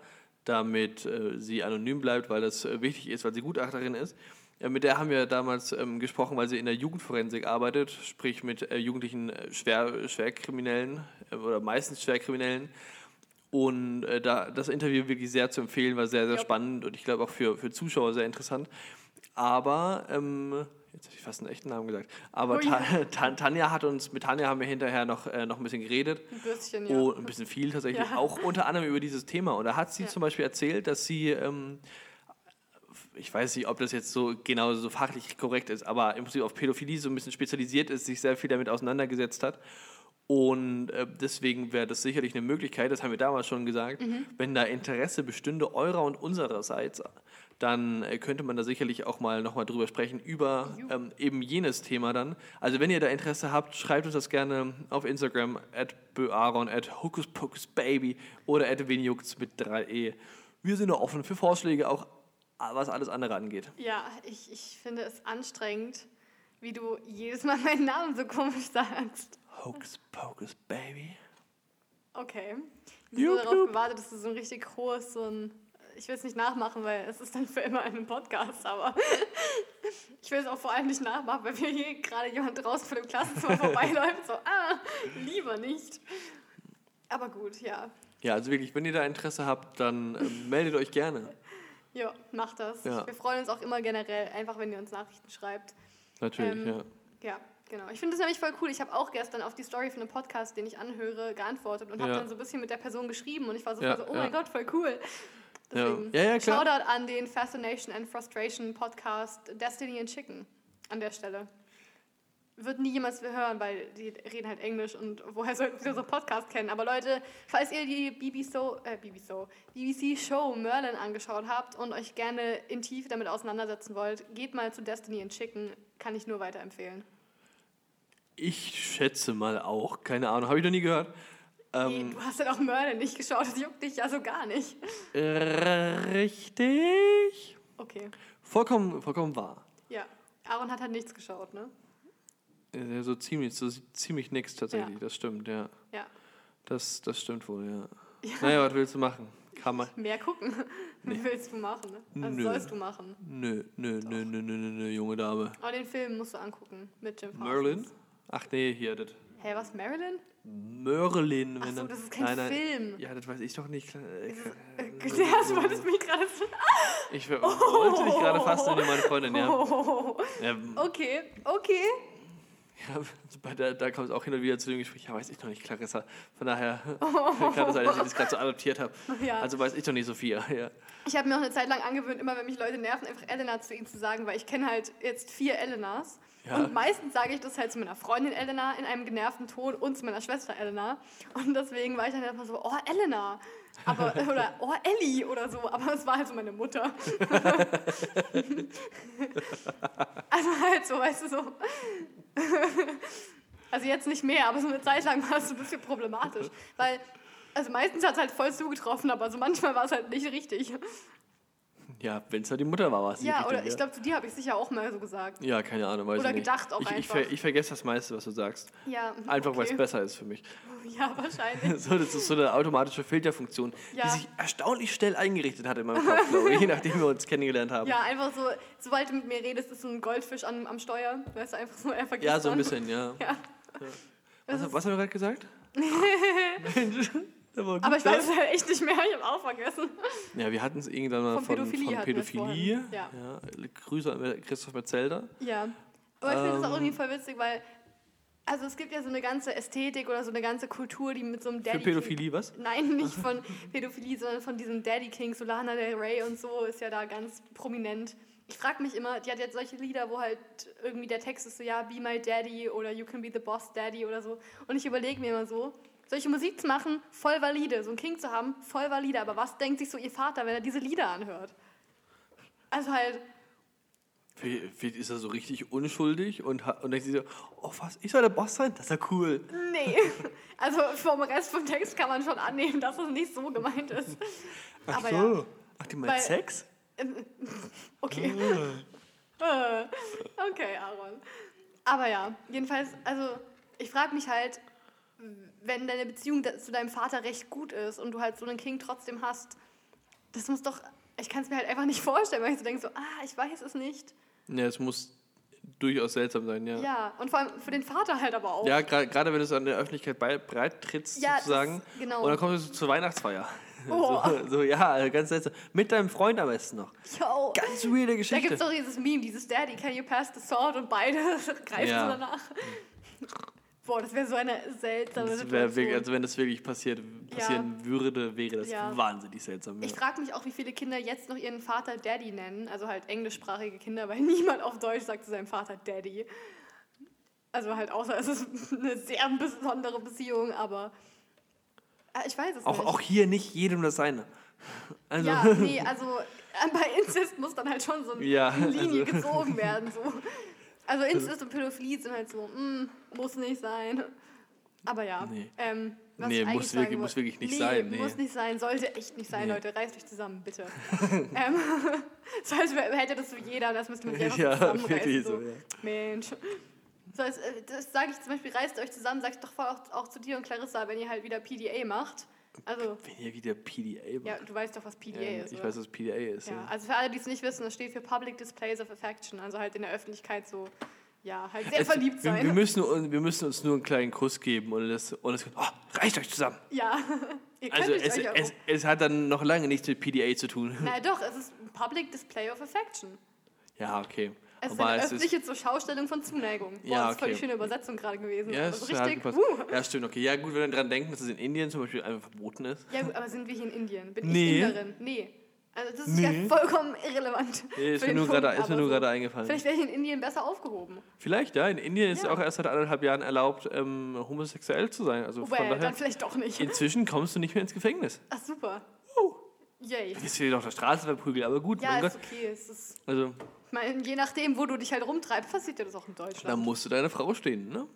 damit äh, sie anonym bleibt, weil das äh, wichtig ist, weil sie Gutachterin ist. Äh, mit der haben wir damals ähm, gesprochen, weil sie in der Jugendforensik arbeitet, sprich mit äh, jugendlichen äh, Schwer, Schwerkriminellen äh, oder meistens Schwerkriminellen. Und da, das Interview wirklich sehr zu empfehlen, war sehr, sehr Ja. spannend und ich glaube auch für, für Zuschauer sehr interessant. Aber, ähm, jetzt habe ich fast einen echten Namen gesagt, aber Ui. Ta Ta Tanja hat uns, mit Tanja haben wir hinterher noch, äh, noch ein bisschen geredet. Ein bisschen, ja. Oh, ein bisschen viel tatsächlich. Ja. Auch unter anderem über dieses Thema. Und da hat sie Ja. zum Beispiel erzählt, dass sie, ähm, ich weiß nicht, ob das jetzt so genau so fachlich korrekt ist, aber im Prinzip auf Pädophilie so ein bisschen spezialisiert ist, sich sehr viel damit auseinandergesetzt hat. Und äh, deswegen wäre das sicherlich eine Möglichkeit, das haben wir damals schon gesagt, Mhm. wenn da Interesse bestünde, eurer und unsererseits, dann äh, könnte man da sicherlich auch mal nochmal drüber sprechen, über ähm, eben jenes Thema dann. Also wenn ihr da Interesse habt, schreibt uns das gerne auf Instagram, at böaron, at hokuspokusbaby oder at wenjucks mit 3e. Wir sind da offen für Vorschläge, auch was alles andere angeht. Ja, ich, ich finde es anstrengend, wie du jedes Mal meinen Namen so komisch sagst. Hocus Pocus, Baby. Okay. Ich habe darauf gewartet, dass du so ein richtig hohes, so ein. Ich will es nicht nachmachen, weil es ist dann für immer ein Podcast, aber ich will es auch vor allem nicht nachmachen, weil wir hier gerade jemand draußen vor dem Klassenzimmer vorbeiläuft. So, ah, lieber nicht. Aber gut, ja. Ja, also wirklich, wenn ihr da Interesse habt, dann äh, meldet euch gerne. Ja, macht das. Ja. Wir freuen uns auch immer generell, einfach wenn ihr uns Nachrichten schreibt. Natürlich, Ähm, ja. Ja, genau. Ich finde das nämlich voll cool. Ich habe auch gestern auf die Story von einem Podcast, den ich anhöre, geantwortet und habe Ja. dann so ein bisschen mit der Person geschrieben und ich war so, Ja, so oh ja. mein Gott, voll cool. Ja. Deswegen, Ja, ja, klar. Shoutout an den Fascination and Frustration Podcast Destiny and Chicken an der Stelle. Wird nie jemals hören, weil die reden halt Englisch und woher sollten sie so Podcast kennen? Aber Leute, falls ihr die BBC, äh, BBC, BBC Show Merlin angeschaut habt und euch gerne in Tiefe damit auseinandersetzen wollt, geht mal zu Destiny and Chicken, kann ich nur weiterempfehlen. Ich schätze mal auch. Keine Ahnung, habe ich noch nie gehört. Nee, Ähm, du hast ja auch Merlin nicht geschaut, das juckt dich ja so gar nicht. richtig. Okay, Vollkommen, vollkommen wahr. ja. Aaron hat halt nichts geschaut, ne? Äh, So ziemlich, so ziemlich nix tatsächlich, Ja. das stimmt, ja. Ja. Das, das stimmt wohl, ja. Naja, was willst du machen? Kann man. Mehr gucken. Willst du machen, ne? Also Nö. sollst du machen. Nö, nö, nö, nö, nö, nö, nö, junge Dame. Aber den Film musst du angucken mit Jim. Merlin? Ach nee, hier, das. Hä, was, Marilyn? Merlin, wenn Ach so, dann. das ist kein nein, nein. Film. Ja, das weiß ich doch nicht. Äh, Ja, du wolltest mich gerade so... Ich wollte dich gerade fast nennen, meine Freundin, ja. Oh, okay, okay. ja bei der, da kommt es auch hin und wieder zu dem Gespräch, ja, weiß ich noch nicht, Clarissa. Von daher kann es sein, dass ich das gerade so adoptiert habe. Ja. Also weiß ich doch nicht so viel. Ja. Ich habe mir auch eine Zeit lang angewöhnt, immer wenn mich Leute nerven, einfach Elena zu ihnen zu sagen, weil ich kenne halt jetzt vier Elenas. Ja. Und meistens sage ich das halt zu meiner Freundin Elena in einem genervten Ton und zu meiner Schwester Elena. Und deswegen war ich dann immer so, oh Elena. Aber, oder oh Ellie oder so. Aber es war halt so meine Mutter. also halt so, weißt du, so. Also jetzt nicht mehr, aber so eine Zeit lang war es so ein bisschen problematisch. Weil, also meistens hat es halt voll zugetroffen, aber so manchmal war es halt nicht richtig. Ja, wenn es halt die Mutter war, war es Ja, oder ich glaube, zu dir habe ich sicher auch mal so gesagt. Ja, keine Ahnung, weiß oder ich gedacht auch ich, ich, einfach. ver, ich vergesse das meiste, was du sagst. Ja, Einfach, weil es okay. besser ist für mich. Ja, wahrscheinlich. So, das ist so eine automatische Filterfunktion, Ja. die sich erstaunlich schnell eingerichtet hat in meinem Kopf, glaube ich, je nachdem wir uns kennengelernt haben. Ja, einfach so, sobald du mit mir redest, ist so ein Goldfisch am, am Steuer. Weißt du, einfach so, er vergisst Ja, so ein bisschen, ja. Ja. Das Was, was haben wir gerade gesagt? Mensch, gut, Aber ich weiß es halt echt nicht mehr, ich habe auch vergessen. Ja, wir hatten es irgendwann mal Von von, Pädophilie von Pädophilie. vorhin, ja. Grüße an Christoph Metzelder. Ja. Aber ich finde es auch Ähm. irgendwie voll witzig, weil, also es gibt ja so eine ganze Ästhetik oder so eine ganze Kultur, die mit so einem Für Daddy Pädophilie, was? Nein, nicht von Pädophilie, sondern von diesem Daddy King, so Lana Del Rey und so ist ja da ganz prominent. Ich frage mich immer, die hat jetzt solche Lieder, wo halt irgendwie der Text ist so, ja, be my daddy oder you can be the boss daddy oder so. Und ich überlege mir immer so, solche Musik zu machen, voll valide. So ein King zu haben, voll valide. Aber was denkt sich so ihr Vater, wenn er diese Lieder anhört? Also halt, Vielleicht ist er so richtig unschuldig und, hat- und denkt sich so, oh was, ich soll der Boss sein? Das ist ja cool. nee. Also vom Rest vom Text kann man schon annehmen, dass es nicht so gemeint ist. Ach Aber so. ja. Ach, die meint Sex? Okay. Äh, okay, Aaron. Aber ja, jedenfalls, also ich frage mich halt, wenn deine Beziehung da- zu deinem Vater recht gut ist und du halt so einen King trotzdem hast, das muss doch, ich kann es mir halt einfach nicht vorstellen, weil ich so denke, so, ah, ich weiß es nicht. Ja, es muss durchaus seltsam sein, ja. Ja, und vor allem für den Vater halt aber auch. Ja, gerade wenn du es an der Öffentlichkeit breit trittst, Ja, das- sozusagen. genau. Und dann kommst du zur Weihnachtsfeier. Oh. So, so, ja, ganz seltsam. Mit deinem Freund am besten noch. Yo. Ganz weirde Da Geschichte. gibt es doch dieses Meme, dieses Daddy, can you pass the sword? Und beide greifen Ja. so danach. Boah, das wäre so eine seltsame Das Situation. wirklich, also wenn das wirklich passiert, passieren würde, wäre das Ja. wahnsinnig seltsam. Ja. Ich frage mich auch, wie viele Kinder jetzt noch ihren Vater Daddy nennen, also halt englischsprachige Kinder, weil niemand auf Deutsch sagt zu seinem Vater Daddy. Also halt außer es ist eine sehr besondere Beziehung, aber äh, ich weiß es auch, nicht. auch hier nicht jedem das seine. Also, ja, nee, also äh, bei Inzest muss dann halt schon so eine Ja, Linie also- gezogen werden. So. Also Inzest und Pädophilie sind halt so, mm, muss nicht sein. Aber ja. Nee. Ähm, was Nee, muss sagen wirklich- muss wirklich nicht nee, sein, nee. Muss nicht sein, sollte echt nicht sein. Leute. Reißt euch zusammen, bitte. ähm, so als hätte das so jeder, das müsste man sich einfach Ja, zusammenreißen. so. ja. Mensch. So, als, äh, das sage ich zum Beispiel, reißt euch zusammen, sag ich doch voll auch, auch zu dir und Clarissa, wenn ihr halt wieder PDA macht. Also, Wenn ihr wieder PDA macht. ja, du weißt doch, was PDA Ja, ist. ich oder? weiß, was PDA ist. Ja, Ja. also für alle, die es nicht wissen, das steht für Public Displays of Affection, also halt in der Öffentlichkeit so, ja, halt sehr Es- verliebt wir, sein. wir, müssen, uns- wir müssen uns nur einen kleinen Kuss geben und es, und es oh, reicht euch zusammen. ja, ihr könnt Also es, euch es, es hat dann noch lange nichts mit PDA zu tun. Na doch, es ist ein Public Display of Affection. Ja, okay. Es ist eine es ist, öffentliche zur Schaustellung von Zuneigung. Boah, Ja, das ist voll die okay. schöne Übersetzung gerade gewesen. ja, aber es so hat richtig, uh. ja, stimmt, okay. Ja, gut, wenn wir dran denken, dass es in Indien zum Beispiel einfach verboten ist. Ja gut, aber sind wir hier in Indien? Bin Nee. ich Inderin? Nee. Also das ist Nee. ja vollkommen irrelevant. Nee, ist mir nur Punkt, gerade ist mir nur so. gerade eingefallen. Vielleicht wäre ich in Indien besser aufgehoben. Vielleicht, ja. In Indien ist Ja. auch erst seit anderthalb Jahren erlaubt, ähm, homosexuell zu sein. Also von Well, daher, dann vielleicht doch nicht. inzwischen kommst du nicht mehr ins Gefängnis. Ach super. Oh. Yay. Jetzt wird auf der Straße verprügelt, aber gut, Ja, mein ist Gott. okay. Es ist, Also, ich meine, je nachdem, wo du dich halt rumtreibst, passiert ja das auch in da Deutschland. musst du deine Frau stehen, ne?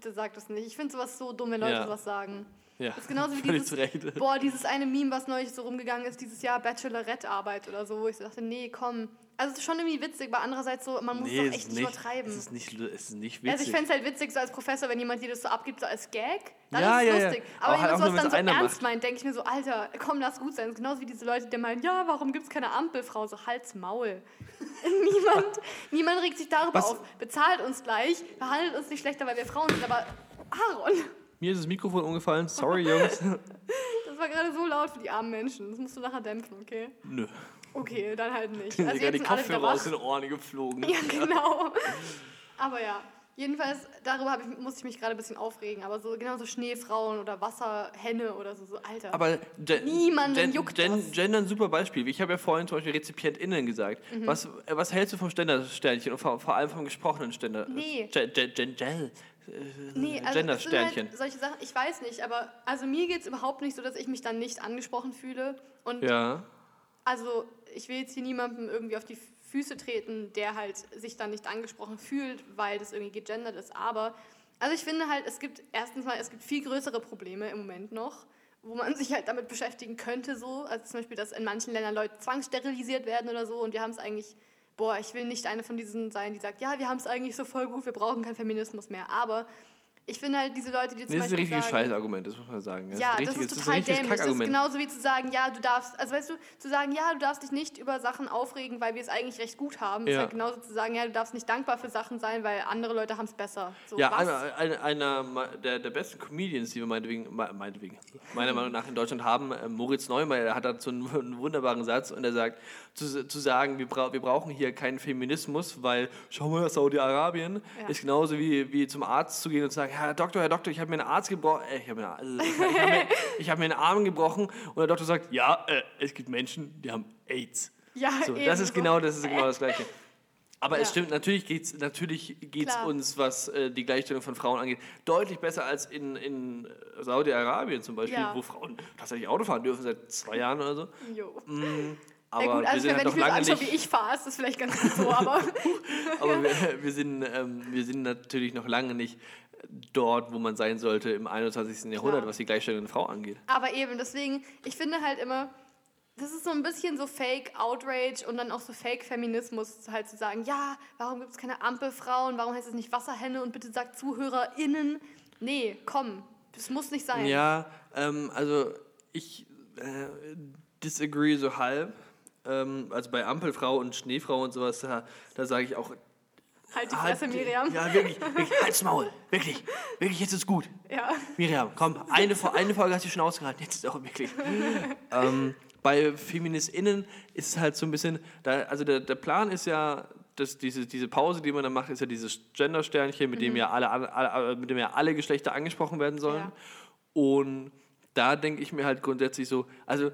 Bitte sag das nicht. Ich finde sowas so dumm, wenn Leute Ja. sowas sagen. Ja. Das ist genauso wie dieses, boah, dieses eine Meme, was neulich so rumgegangen ist, dieses Jahr Bachelorette-Arbeit oder so, wo ich so dachte, nee, komm. Also es ist schon irgendwie witzig, aber andererseits so, man muss Nee, doch echt nicht übertreiben. Es ist nicht, es ist nicht witzig. Also ich fände es halt witzig, so als Professor, wenn jemand dir das so abgibt, so als Gag, dann Ja, ist es ja, ja. lustig. Aber Aber wenn halt jemand nur, sowas dann so ernst macht. meint, denke ich mir so, Alter, komm, lass gut sein. Das ist genauso wie diese Leute, die meinen, ja, warum gibt es keine Ampelfrau? So, Hals, Maul. niemand, niemand regt sich darüber Was? auf. Bezahlt uns gleich, behandelt uns nicht schlechter, weil wir Frauen sind, aber Aaron, Mir ist das Mikrofon umgefallen. Sorry, Jungs. das war gerade so laut für die armen Menschen. Das musst du nachher dämpfen, okay? Nö. Okay, dann halt nicht. Also jetzt die Kopfhörer aus den Ohren geflogen. Ja, genau. Aber ja, jedenfalls, darüber ich, muss ich mich gerade ein bisschen aufregen. Aber so genauso Schneefrauen oder Wasserhenne oder so, so Alter. Aber gen, Niemanden juckt gen, das. Gender ein super Beispiel. Ich habe ja vorhin zum Beispiel RezipientInnen gesagt. Mhm. Was, äh, was hältst du vom Ständersternchen und vor, vor allem vom gesprochenen Ständer? Nee. Gen, gen, gen, gen, Nee, also sind Gendersternchen. halt solche Sachen, ich weiß nicht, aber also mir geht es überhaupt nicht so, dass ich mich dann nicht angesprochen fühle. Und Ja. also ich will jetzt hier niemandem irgendwie auf die Füße treten, der halt sich dann nicht angesprochen fühlt, weil das irgendwie gegendert ist. Aber also ich finde halt, es gibt erstens mal, es gibt viel größere Probleme im Moment noch, wo man sich halt damit beschäftigen könnte so. Also zum Beispiel, dass in manchen Ländern Leute zwangssterilisiert werden oder so und wir haben es eigentlich, boah, ich will nicht eine von diesen sein, die sagt, ja, wir haben es eigentlich so voll gut, wir brauchen keinen Feminismus mehr. Aber ich finde halt diese Leute, die zum Nee, das ist ein richtiges Scheißargument, das muss man sagen. ja, ein das richtiges- ist total richtiges dämlich. Das ist genauso wie zu sagen, ja, du darfst, also weißt du, zu sagen, ja, du darfst dich nicht über Sachen aufregen, weil wir es eigentlich recht gut haben. Ist Ja. halt genauso zu sagen, ja, du darfst nicht dankbar für Sachen sein, weil andere Leute haben es besser. So, Ja, einer, einer, einer der, der besten Comedians, die wir meinetwegen, me- meinetwegen, meiner Meinung nach in Deutschland haben, äh, Moritz Neumeier, der hat dazu einen, einen wunderbaren Satz und er sagt, zu, zu sagen, wir, brau wir brauchen hier keinen Feminismus, weil, schau mal, Saudi-Arabien Ja. ist genauso wie, wie zum Arzt zu gehen und zu sagen, Herr Doktor, Herr Doktor, ich habe mir einen Arzt gebrochen, äh, ich habe mir, also, ich, ich hab mir, ich hab mir einen Arm gebrochen und der Doktor sagt, ja, äh, es gibt Menschen, die haben AIDS. ja, So, das ist genau, das ist genau das Gleiche. Aber es Ja. stimmt, natürlich geht es natürlich geht's Klar. uns, was äh, die Gleichstellung von Frauen angeht, deutlich besser als in, in Saudi-Arabien zum Beispiel, Ja. wo Frauen tatsächlich Auto fahren dürfen seit zwei Jahren oder so. Jo. Aber ja gut, wir also sind wenn halt ich mir so lange anschaue, wie ich fahre, ist das vielleicht ganz gut so, aber aber wir, wir, sind, ähm, wir sind natürlich noch lange nicht dort, wo man sein sollte im 21. Jahrhundert, was die Gleichstellung der Frau angeht. Aber eben, deswegen, ich finde halt immer, das ist so ein bisschen so Fake Outrage und dann auch so Fake Feminismus, halt zu sagen, ja, warum gibt es keine Ampelfrauen, warum heißt es nicht Wasserhenne und bitte sagt ZuhörerInnen. Nee, komm, das muss nicht sein. Ja, ähm, also ich äh, disagree so halb. Ähm, also bei Ampelfrau und Schneefrau und sowas, da, da sage ich auch. Halt die halt- Fresse, Miriam. Ja, wirklich, wirklich, halt's Maul. Wirklich, wirklich, jetzt ist gut. Ja. Miriam, komm, eine, eine Folge hast du schon ausgehalten, jetzt ist auch wirklich. ähm, bei FeministInnen ist es halt so ein bisschen, da, also der, der Plan ist ja, dass diese, diese Pause, die man dann macht, ist ja dieses Gender-Sternchen, mit, dem ja alle, alle, alle, mit dem ja alle Geschlechter angesprochen werden sollen. Ja. Und da denke ich mir halt grundsätzlich so, also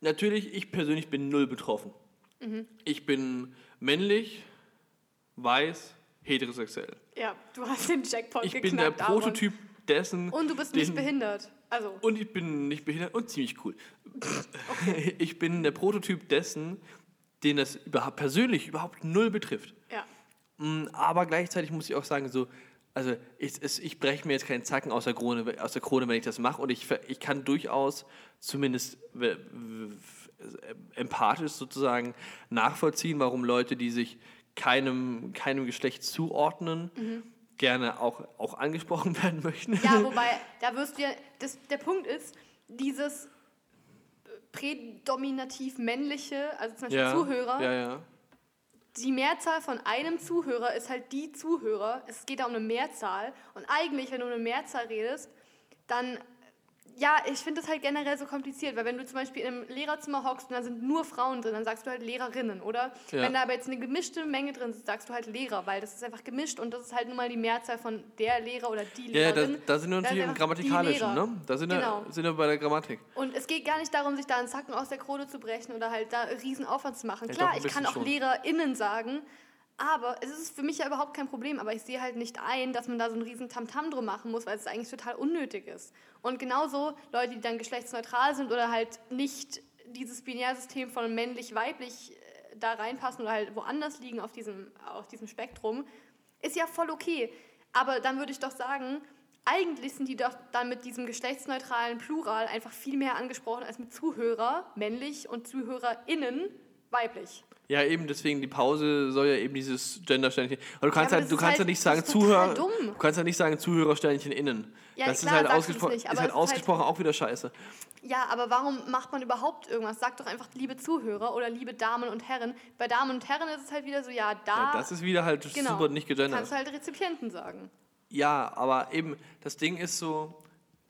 natürlich, ich persönlich bin null betroffen. Mhm. Ich bin männlich, weiß, heterosexuell. Ja, du hast den Jackpot Ich geknackt, bin der Aaron. Prototyp dessen. Und du bist nicht den- behindert. Also, Und ich bin nicht behindert und ziemlich cool. Ich bin der Prototyp dessen, den das überhaupt persönlich überhaupt null betrifft. ja. Mm, Aber gleichzeitig muss ich auch sagen, so also ich, ich breche mir jetzt keinen Zacken aus der Krone, aus der Krone wenn ich das mache. Und ich, ich kann durchaus zumindest empathisch sozusagen nachvollziehen, warum Leute, die sich keinem, keinem Geschlecht zuordnen, gerne auch, auch angesprochen werden möchten. Ja, wobei, da wirst du ja, das, der Punkt ist, dieses prädominativ männliche, also zum Beispiel ja, Zuhörer, Ja, ja. die Mehrzahl von einem Zuhörer ist halt die Zuhörer. Es geht da um eine Mehrzahl. Und eigentlich, wenn du um eine Mehrzahl redest, dann, ja, ich finde das halt generell so kompliziert, weil wenn du zum Beispiel einem Lehrerzimmer hockst und da sind nur Frauen drin, dann sagst du halt Lehrerinnen, oder? Ja. Wenn da aber jetzt eine gemischte Menge drin ist, sagst du halt Lehrer, weil das ist einfach gemischt und das ist halt nun mal die Mehrzahl von der Lehrer oder die Ja, ja, da, Lehrerin. da sind wir natürlich im Grammatikalischen, ne? Da sind, Genau. wir, sind wir bei der Grammatik. Und es geht gar nicht darum, sich da einen Zacken aus der Krone zu brechen oder halt da riesen Aufwand zu machen. Klar, ein ich kann auch schon. LehrerInnen sagen, aber es ist für mich ja überhaupt kein Problem. Aber ich sehe halt nicht ein, dass man da so einen riesen Tamtam drum machen muss, weil es eigentlich total unnötig ist. Und genauso Leute, die dann geschlechtsneutral sind oder halt nicht dieses Binärsystem von männlich-weiblich äh, da reinpassen oder halt woanders liegen auf diesem, auf diesem Spektrum, ist ja voll okay. Aber dann würde ich doch sagen, eigentlich sind die doch dann mit diesem geschlechtsneutralen Plural einfach viel mehr angesprochen als mit Zuhörer, männlich, und ZuhörerInnen, weiblich. Ja, eben, deswegen die Pause soll ja eben dieses Gender-Sternchen. Aber du kannst aber halt, du kannst ja halt- nicht sagen Zuhörer. dumm. Du kannst ja nicht sagen Zuhörersternchen innen. Ja, das klar, ist halt, ausgespro nicht, ist halt es ist halt- ausgesprochen auch wieder scheiße. Ja, aber warum macht man überhaupt irgendwas? Sag doch einfach liebe Zuhörer oder liebe Damen und Herren. Bei Damen und Herren ist es halt wieder so, ja, da Ja, das ist wieder halt genau, super nicht gegendert. kannst du halt Rezipienten sagen. Ja, aber eben, das Ding ist so,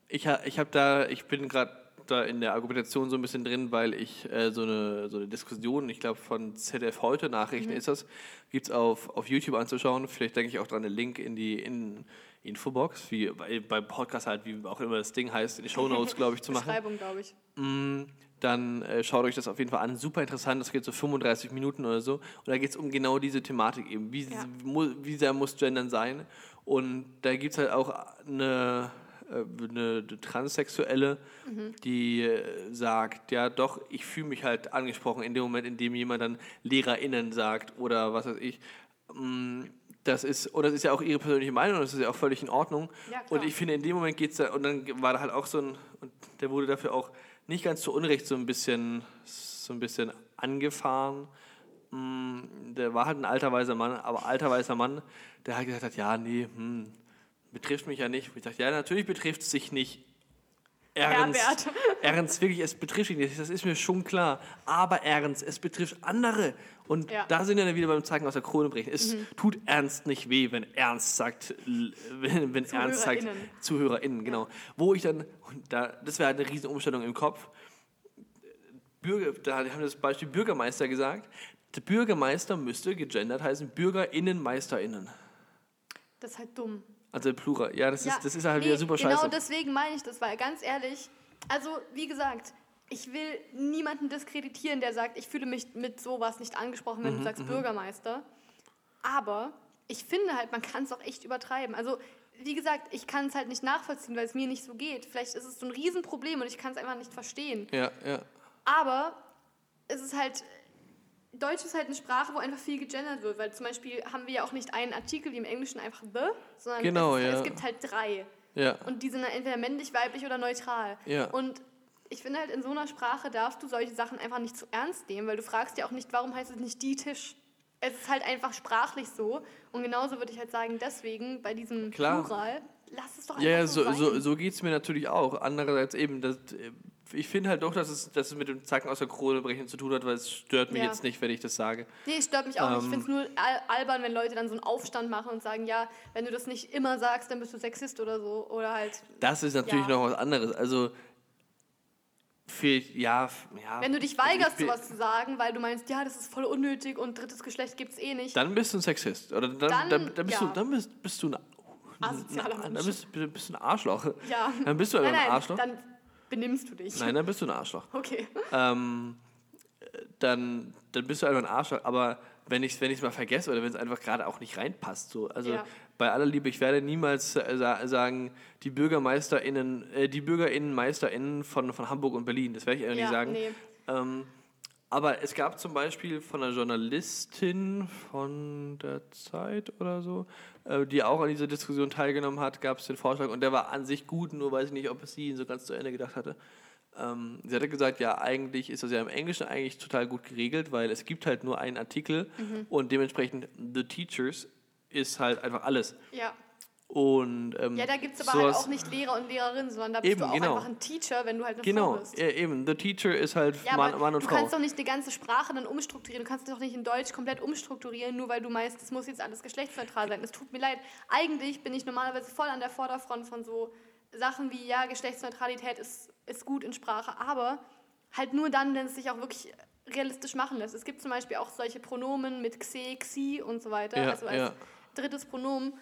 ich, ich habe da, ich bin gerade da in der Argumentation so ein bisschen drin, weil ich äh, so, eine, so eine Diskussion, ich glaube von ZDF heute Nachrichten Mhm. ist das, gibt es auf, auf YouTube anzuschauen. Vielleicht denke ich auch dran, den Link in die in, Infobox, wie bei, beim Podcast halt, wie auch immer das Ding heißt, in die Shownotes, glaube ich, zu machen. Beschreibung, glaube ich. Mm, dann äh, schaut euch das auf jeden Fall an. Super interessant, das geht so 35 Minuten oder so. Und da geht es um genau diese Thematik eben. Wie, Ja. mu, wie sehr muss Gendern sein? Und da gibt es halt auch eine, eine Transsexuelle, Mhm. die äh, sagt, ja doch, ich fühle mich halt angesprochen in dem Moment, in dem jemand dann LehrerInnen sagt oder was weiß ich. Mm, Das ist, und das ist ja auch ihre persönliche Meinung, das ist ja auch völlig in Ordnung. Ja, und ich finde, in dem Moment geht es da, und dann war da halt auch so ein, und der wurde dafür auch nicht ganz zu Unrecht so ein bisschen, so ein bisschen angefahren. Mm, Der war halt ein alter weißer Mann, aber alter weißer Mann, der halt gesagt hat, ja, nee, hm, betrifft mich ja nicht. Ich dachte, ja, natürlich betrifft es sich nicht. Ernst. Ernst, wirklich, es betrifft dich nicht, das ist mir schon klar. Aber Ernst, es betrifft andere. Und Ja. da sind wir dann wieder beim Zeigen aus der Krone brechen. Es tut Ernst nicht weh, wenn Ernst sagt, wenn, wenn Ernst sagt, ZuhörerInnen. ZuhörerInnen, genau. Wo ich dann, da, das wäre halt eine riesen Umstellung im Kopf. Bürger, da haben wir das Beispiel Bürgermeister gesagt. Der Bürgermeister müsste gegendert heißen BürgerInnen, MeisterInnen. Das ist halt dumm. Also Plural. Ja, das, Ja, ist, das ist halt nee, wieder super genau scheiße. deswegen meine ich das, weil ganz ehrlich, also wie gesagt, ich will niemanden diskreditieren, der sagt, ich fühle mich mit sowas nicht angesprochen, wenn Mhm, du sagst Bürgermeister. Aber ich finde halt, man kann es auch echt übertreiben. Also wie gesagt, ich kann es halt nicht nachvollziehen, weil es mir nicht so geht. Vielleicht ist es so ein Riesenproblem und ich kann es einfach nicht verstehen. Ja, ja. Aber es ist halt, Deutsch ist halt eine Sprache, wo einfach viel gegendert wird, weil zum Beispiel haben wir ja auch nicht einen Artikel wie im Englischen einfach the, sondern Genau, es, ist, ja. es gibt halt drei. Ja. Und die sind dann entweder männlich, weiblich oder neutral. Ja. Und ich finde halt, in so einer Sprache darfst du solche Sachen einfach nicht zu ernst nehmen, weil du fragst ja auch nicht, warum heißt es nicht die Tisch? Es ist halt einfach sprachlich so. Und genauso würde ich halt sagen, deswegen bei diesem Klar. Plural, lass es doch einfach Ja, so, so, so, sein. so geht es mir natürlich auch. Andererseits eben, das, äh, ich finde halt doch, dass es, dass es mit dem Zacken aus der Krone brechen zu tun hat, weil es stört mich Ja. jetzt nicht, wenn ich das sage. Nee, es stört mich auch nicht. Ich Ähm, finde es nur al albern, wenn Leute dann so einen Aufstand machen und sagen, ja, wenn du das nicht immer sagst, dann bist du Sexist oder so. Oder halt, Das ist natürlich Ja. noch was anderes. Also, für, ja, ja. wenn du dich ich weigerst, sowas zu sagen, weil du meinst, ja, das ist voll unnötig und drittes Geschlecht gibt es eh nicht. Dann bist du ein Sexist. Oder dann, Dann, dann, dann, bist, ja. du, dann bist, bist du ein, Asozialer dann Mensch. bist, bist du ein Arschloch. ja. Dann bist du einfach nein, ein Arschloch. dann benimmst du dich. Nein, dann bist du ein Arschloch. Okay. ähm, dann, dann bist du einfach ein Arschloch. Aber wenn ich es wenn ich's mal vergesse oder wenn es einfach gerade auch nicht reinpasst, so, also Ja. bei aller Liebe, ich werde niemals äh, sa sagen, die BürgermeisterInnen, äh, die BürgerInnen, MeisterInnen von, von Hamburg und Berlin, das werde ich einfach Ja, nicht sagen. nee. Ähm, Aber es gab zum Beispiel von einer Journalistin von der Zeit oder so, äh, die auch an dieser Diskussion teilgenommen hat, gab es den Vorschlag und der war an sich gut, nur weiß ich nicht, ob sie ihn so ganz zu Ende gedacht hatte. Ähm, sie hatte gesagt, ja, eigentlich ist das ja im Englischen eigentlich total gut geregelt, weil es gibt halt nur einen Artikel und dementsprechend The Teachers ist halt einfach alles. Ja. Und, ähm, Ja, da gibt es aber halt sowas- auch nicht Lehrer und Lehrerinnen, sondern da bist Eben, du auch genau. einfach ein Teacher, wenn du halt eine Genau, Frau bist. ja, eben. The Teacher ist halt Ja, Mann, Mann und du Frau. kannst doch nicht eine ganze Sprache dann umstrukturieren. Du kannst doch nicht in Deutsch komplett umstrukturieren, nur weil du meinst, es muss jetzt alles geschlechtsneutral sein. Es tut mir leid. Eigentlich bin ich normalerweise voll an der Vorderfront von so Sachen wie, ja, Geschlechtsneutralität ist, ist gut in Sprache, aber halt nur dann, wenn es sich auch wirklich realistisch machen lässt. Es gibt zum Beispiel auch solche Pronomen mit xe, xi und so weiter, Ja, also als ja. drittes Pronomen.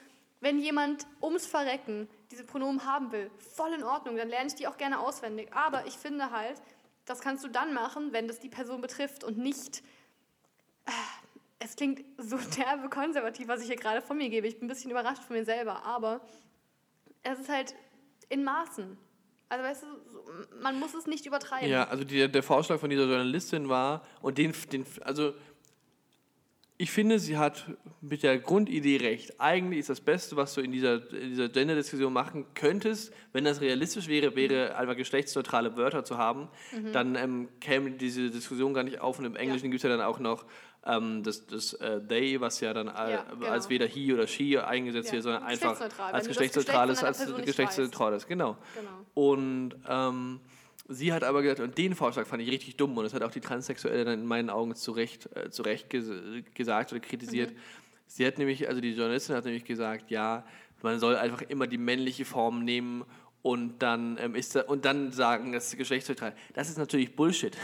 Wenn jemand ums Verrecken diese Pronomen haben will, voll in Ordnung, dann lerne ich die auch gerne auswendig. Aber ich finde halt, das kannst du dann machen, wenn das die Person betrifft und nicht. äh, Es klingt so derbe konservativ, was ich hier gerade von mir gebe. Ich bin ein bisschen überrascht von mir selber, aber es ist halt in Maßen. Also weißt du, man muss es nicht übertreiben. Ja, also die, der Vorschlag von dieser Journalistin war, und den, den, also ich finde, sie hat mit der Grundidee recht. Eigentlich ist das Beste, was du in dieser, in dieser Gender-Diskussion machen könntest, wenn das realistisch wäre, wäre einfach geschlechtsneutrale Wörter zu haben. Dann ähm, käme diese Diskussion gar nicht auf. Und im Englischen gibt es ja dann auch noch ähm, das, das äh, they, was ja dann äh, Ja, genau. als weder he oder she eingesetzt Ja, wird, sondern einfach als geschlechtsneutrales, als geschlechtsneutrales, genau. Genau. Und ähm, sie hat aber gesagt, und den Vorschlag fand ich richtig dumm und das hat auch die Transsexuelle dann in meinen Augen zu Recht, äh, zu Recht ges gesagt oder kritisiert. Sie hat nämlich, also die Journalistin hat nämlich gesagt, ja, man soll einfach immer die männliche Form nehmen und dann ähm, ist da, und dann sagen, das ist geschlechtsneutral. Das ist natürlich Bullshit, Äh,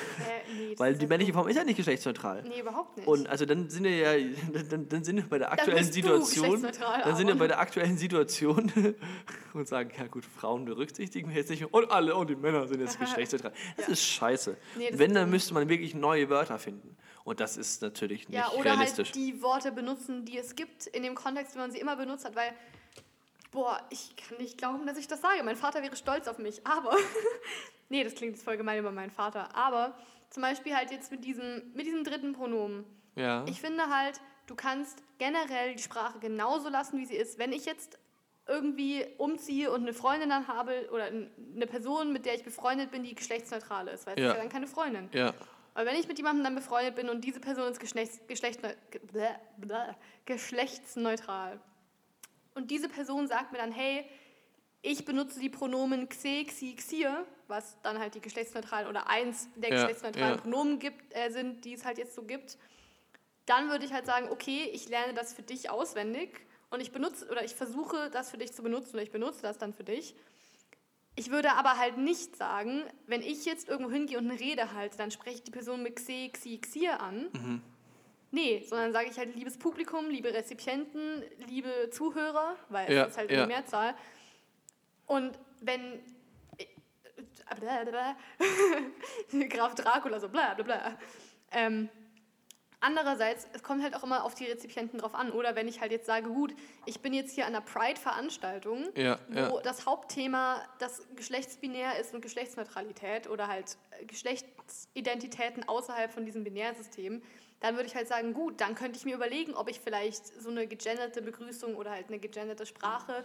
nee, weil die ja männliche. Form ist ja nicht geschlechtsneutral. Nee, überhaupt nicht. Und also dann sind wir ja, dann, dann sind wir bei der aktuellen du Situation, dann sind wir bei der aktuellen Situation und sagen, ja gut, Frauen berücksichtigen wir jetzt nicht mehr und alle und die Männer sind jetzt geschlechtsneutral. Das ist scheiße. Nee, das Wenn, dann müsste man wirklich neue Wörter finden. Und das ist natürlich nicht Ja, oder realistisch. halt die Worte benutzen, die es gibt, in dem Kontext, wie man sie immer benutzt hat, weil, boah, ich kann nicht glauben, dass ich das sage. Mein Vater wäre stolz auf mich, aber, nee, das klingt jetzt voll gemein über meinen Vater, aber zum Beispiel halt jetzt mit diesem, mit diesem dritten Pronomen. ja. Ich finde halt, du kannst generell die Sprache genauso lassen, wie sie ist. Wenn ich jetzt irgendwie umziehe und eine Freundin dann habe oder eine Person, mit der ich befreundet bin, die geschlechtsneutral ist, weil es Ja. ist ja dann keine Freundin. ja. Aber wenn ich mit jemandem dann befreundet bin und diese Person ist geschlechts, geschlechtneu, ge- bläh, bläh, geschlechtsneutral und diese Person sagt mir dann, hey, ich benutze die Pronomen xe, xi, xir, was dann halt die geschlechtsneutralen oder eins der Ja, geschlechtsneutralen ja. Pronomen gibt, äh, sind, die es halt jetzt so gibt, dann würde ich halt sagen, okay, ich lerne das für dich auswendig und ich benutze oder ich versuche das für dich zu benutzen oder ich benutze das dann für dich. Ich würde aber halt nicht sagen, wenn ich jetzt irgendwo hingehe und eine Rede halte, dann spreche ich die Person mit xe, xi, xir an. Mhm. Nee, sondern sage ich halt liebes Publikum, liebe Rezipienten, liebe Zuhörer, weil Ja, es ist halt ja. eine Mehrzahl. Und wenn Graf Dracula so bla bla bla. Ähm, andererseits, es kommt halt auch immer auf die Rezipienten drauf an. Oder wenn ich halt jetzt sage, gut, ich bin jetzt hier an einer Pride-Veranstaltung, Ja, wo das Hauptthema das Geschlechtsbinär ist und Geschlechtsneutralität oder halt Geschlechtsidentitäten außerhalb von diesem Binärsystem, dann würde ich halt sagen, gut, dann könnte ich mir überlegen, ob ich vielleicht so eine gegenderte Begrüßung oder halt eine gegenderte Sprache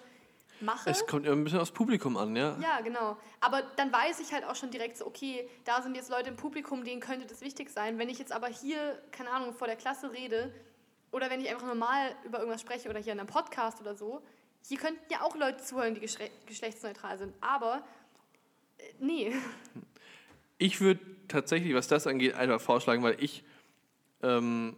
mache. Es kommt ja ein bisschen aufs Publikum an, ja. Ja, genau. Aber dann weiß ich halt auch schon direkt so, okay, da sind jetzt Leute im Publikum, denen könnte das wichtig sein. Wenn ich jetzt aber hier, keine Ahnung, vor der Klasse rede oder wenn ich einfach normal über irgendwas spreche oder hier in einem Podcast oder so, hier könnten ja auch Leute zuhören, die geschle geschlechtsneutral sind. Aber äh, nee. Ich würde tatsächlich, was das angeht, einfach vorschlagen, weil ich, ähm,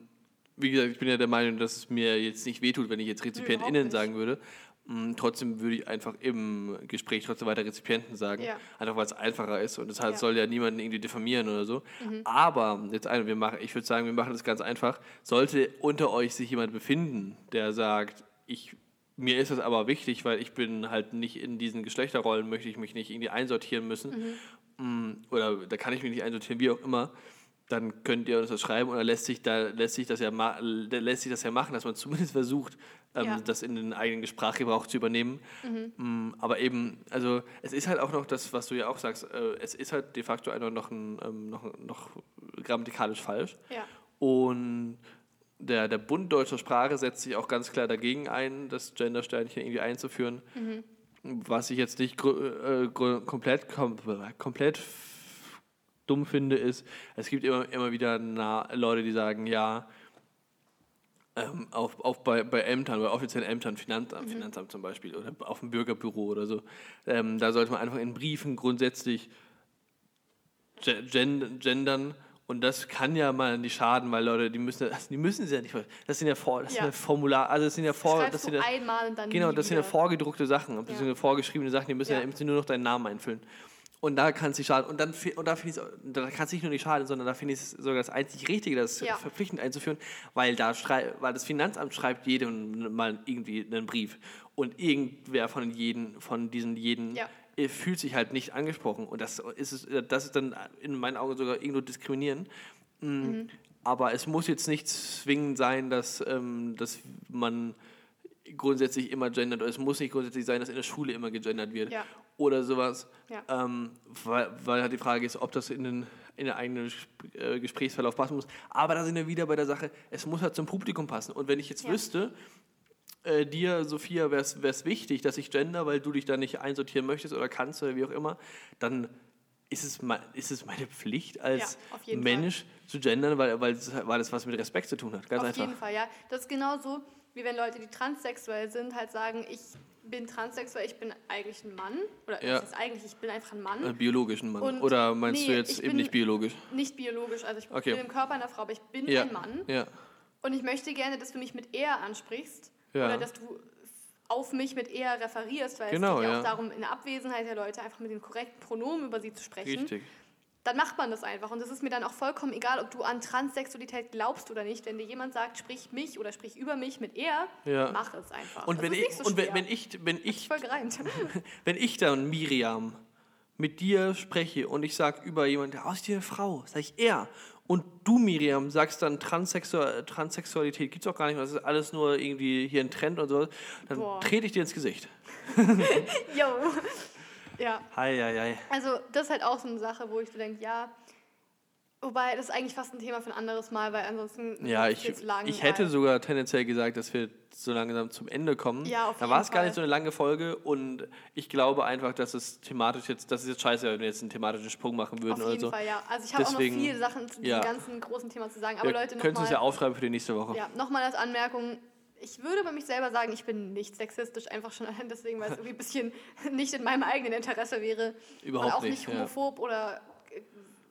wie gesagt, ich bin ja der Meinung, dass es mir jetzt nicht wehtut, wenn ich jetzt RezipientInnen sagen würde. Mm, Trotzdem würde ich einfach im Gespräch trotzdem weiter Rezipienten sagen, Ja. einfach weil es einfacher ist und das halt Ja. soll ja niemanden irgendwie diffamieren oder so. Mhm. Aber jetzt ein, wir machen, ich würde sagen, wir machen das ganz einfach. Sollte unter euch sich jemand befinden, der sagt, ich mir ist das aber wichtig, weil ich bin halt nicht in diesen Geschlechterrollen, möchte ich mich nicht irgendwie einsortieren müssen. Mhm. Mm, Oder da kann ich mich nicht einsortieren, wie auch immer. Dann könnt ihr uns das schreiben oder lässt sich, da, lässt sich, das, ja lässt sich das ja machen, dass man zumindest versucht, ähm, Ja. das in den eigenen Sprachgebrauch zu übernehmen. Mm, Aber eben, also es ist halt auch noch das, was du ja auch sagst, äh, es ist halt de facto einfach noch, ein, ähm, noch, noch grammatikalisch falsch. Ja. Und der, der Bund deutscher Sprache setzt sich auch ganz klar dagegen ein, das Gendersternchen irgendwie einzuführen. Was ich jetzt nicht äh, komplett, kom komplett dumm finde, ist, es gibt immer, immer wieder Leute, die sagen, ja, ähm, auch, auch bei, bei Ämtern, bei offiziellen Ämtern, Finanzamt, Finanzamt zum Beispiel oder auf dem Bürgerbüro oder so, ähm, da sollte man einfach in Briefen grundsätzlich ge- gen- gendern und das kann ja mal nicht schaden, weil Leute, die müssen, das- die müssen sie ja nicht, das sind ja, vor, das Ja. sind ja Formular, also das sind ja vor, Schreibst das sind ja, einmal und dann Genau, das sind ja wieder. vorgedruckte Sachen, beziehungsweise Ja. vorgeschriebene Sachen, die müssen ja, Ja. im Prinzip nur noch deinen Namen einfüllen. Und da kann es nicht schaden. Und, dann, und da da kann es nicht nur nicht schaden, sondern da finde ich es sogar das einzig Richtige, das Ja. verpflichtend einzuführen, weil, da weil das Finanzamt schreibt jedem mal irgendwie einen Brief. Und irgendwer von, jeden, von diesen jeden Ja. äh, fühlt sich halt nicht angesprochen. Und das ist, es, das ist dann in meinen Augen sogar irgendwo diskriminierend. Mm, Aber es muss jetzt nicht zwingend sein, dass, ähm, dass man grundsätzlich immer gendert. Oder es muss nicht grundsätzlich sein, dass in der Schule immer gegendert wird. Ja. Oder sowas. Ja. Ähm, weil, weil halt die Frage ist, ob das in den, in den eigenen äh, Gesprächsverlauf passen muss. Aber da sind wir wieder bei der Sache, es muss halt zum Publikum passen. Und wenn ich jetzt Ja. wüsste, äh, dir, Sophia, wäre es wichtig, dass ich gender, weil du dich da nicht einsortieren möchtest oder kannst oder wie auch immer, dann ist es, ist es meine Pflicht als Ja, Mensch zu gendern, weil, weil, weil das was mit Respekt zu tun hat. Ganz Auf einfach. jeden Fall, ja. Das ist genauso, wie wenn Leute, die transsexuell sind, halt sagen, ich bin transsexuell, ich bin eigentlich ein Mann. Oder Ja. ist eigentlich, ich bin einfach ein Mann. Äh, biologischen Mann. Und- Oder meinst nee, du jetzt eben nicht biologisch? Nicht biologisch, also ich Okay. bin im Körper einer Frau, aber ich bin Ja. ein Mann. Ja. Und ich möchte gerne, dass du mich mit er ansprichst. Ja. Oder dass du auf mich mit er referierst, weil Genau, es geht ja, ja. auch darum, in der Abwesenheit der Leute einfach mit den korrekten Pronomen über sie zu sprechen. Richtig. Dann macht man das einfach. Und das ist mir dann auch vollkommen egal, ob du an Transsexualität glaubst oder nicht. Wenn dir jemand sagt, sprich mich oder sprich über mich mit er, Ja. mach es einfach. Und, das wenn ich, so und wenn, wenn ich, wenn ich, voll gereimt. wenn ich dann, Miriam, mit dir spreche und ich sage über jemanden, aus dir eine Frau, sage ich er. Und du, Miriam, sagst dann Transsexual, Transsexualität gibt es auch gar nicht mehr, das ist alles nur irgendwie hier ein Trend und so, dann Boah. trete ich dir ins Gesicht. Jo. Ja, Hei, hei, hei. also das ist halt auch so eine Sache, wo ich so denke, ja, wobei das ist eigentlich fast ein Thema für ein anderes Mal, weil ansonsten Ja, ich, jetzt lang. ich hätte sogar tendenziell gesagt, dass wir so langsam zum Ende kommen. Ja, auf da jeden war es gar nicht so eine lange Folge und ich glaube einfach, dass es thematisch jetzt, das ist jetzt scheiße, wenn wir jetzt einen thematischen Sprung machen würden Auf oder jeden so. Fall, ja. Also ich habe auch noch viele Sachen zu diesem ja. ganzen großen Thema zu sagen. Aber Wir Leute, können es uns ja nochmal aufschreiben für die nächste Woche. ja, nochmal als Anmerkung. Ich würde über mich selber sagen, ich bin nicht sexistisch, einfach schon allein deswegen, weil es irgendwie ein bisschen nicht in meinem eigenen Interesse wäre. Überhaupt Und auch nicht, nicht ja. homophob oder äh,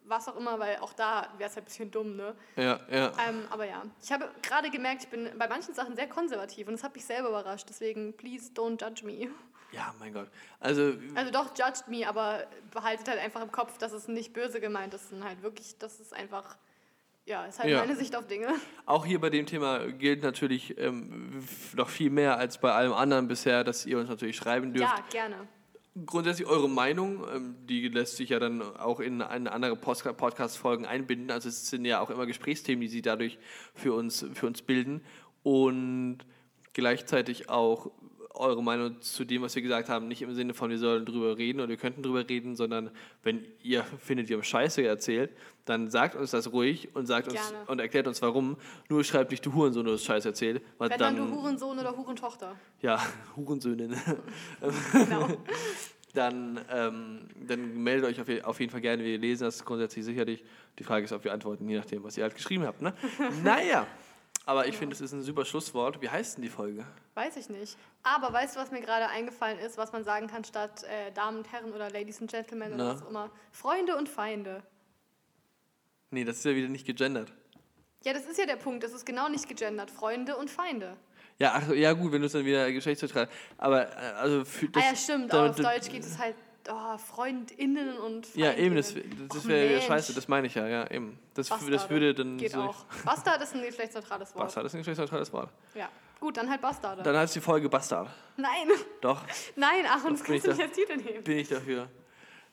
was auch immer, weil auch da wäre es halt ein bisschen dumm, ne? Ja, ja. Ähm, aber ja, ich habe gerade gemerkt, ich bin bei manchen Sachen sehr konservativ und das hat mich selber überrascht. Deswegen, please don't judge me. Ja, mein Gott. Also, Also doch, judged me, aber behaltet halt einfach im Kopf, dass es nicht böse gemeint ist, sondern halt wirklich, das ist einfach, ja, ist halt Ja. meine Sicht auf Dinge. auch hier bei dem Thema gilt natürlich ähm, noch viel mehr als bei allem anderen bisher, dass ihr uns natürlich schreiben dürft. Ja, gerne. Grundsätzlich eure Meinung, ähm, die lässt sich ja dann auch in eine andere Podcast-Folgen einbinden. Also es sind ja auch immer Gesprächsthemen, die sie dadurch für uns, für uns bilden. Und gleichzeitig auch eure Meinung zu dem, was wir gesagt haben, nicht im Sinne von, wir sollen drüber reden oder wir könnten drüber reden, sondern wenn ihr findet, wir haben Scheiße erzählt, dann sagt uns das ruhig und sagt uns Gerne. und erklärt uns warum. Nur schreibt nicht du Hurensohn, du hast Scheiße erzählt. Weil Wenn dann, dann, du Hurensohn oder Hurentochter. ja, Hurensöhne. Genau. dann, ähm, dann meldet euch auf, auf jeden Fall gerne. Wir lesen das grundsätzlich sicherlich. Die Frage ist, ob wir antworten, je nachdem, was ihr halt geschrieben habt. Ne? naja, aber ich finde, es ist ein super Schlusswort. Wie heißt denn die Folge? Weiß ich nicht. Aber weißt du, was mir gerade eingefallen ist, was man sagen kann statt äh, Damen und Herren oder Ladies and Gentlemen oder was auch immer? Freunde und Feinde. Nee, das ist ja wieder nicht gegendert. Ja, das ist ja der Punkt. Das ist genau nicht gegendert. Freunde und Feinde. Ja, ach, ja gut, wenn du es dann wieder geschlechtsneutral. Aber äh, also für das, ah ja, stimmt. damit- auf Deutsch geht es halt oh, Freundinnen und Ja, Feindinnen. eben, das, das wäre ja Mensch. scheiße, das meine ich ja, ja, eben. Das, das würde dann Geht so. auch. Bastard ist ein geschlechtsneutrales Wort. Bastard ist ein geschlechtsneutrales Wort. Ja. Gut, dann halt Bastarde. Dann heißt die Folge Bastard. Nein, Doch, nein, ach, und das kannst du ich nicht als Titel nehmen. bin ich dafür.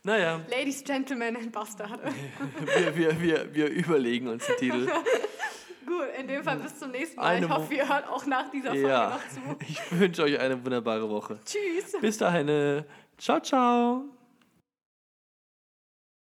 Naja, Ladies, Gentlemen and Bastarde. wir, wir, wir, wir überlegen uns den Titel. Gut, in dem Fall bis zum nächsten Mal. Eine ich hoffe, ihr hört auch nach dieser Folge Ja, noch zu. ich wünsche euch eine wunderbare Woche. Tschüss. Bis dahin. Ciao, ciao.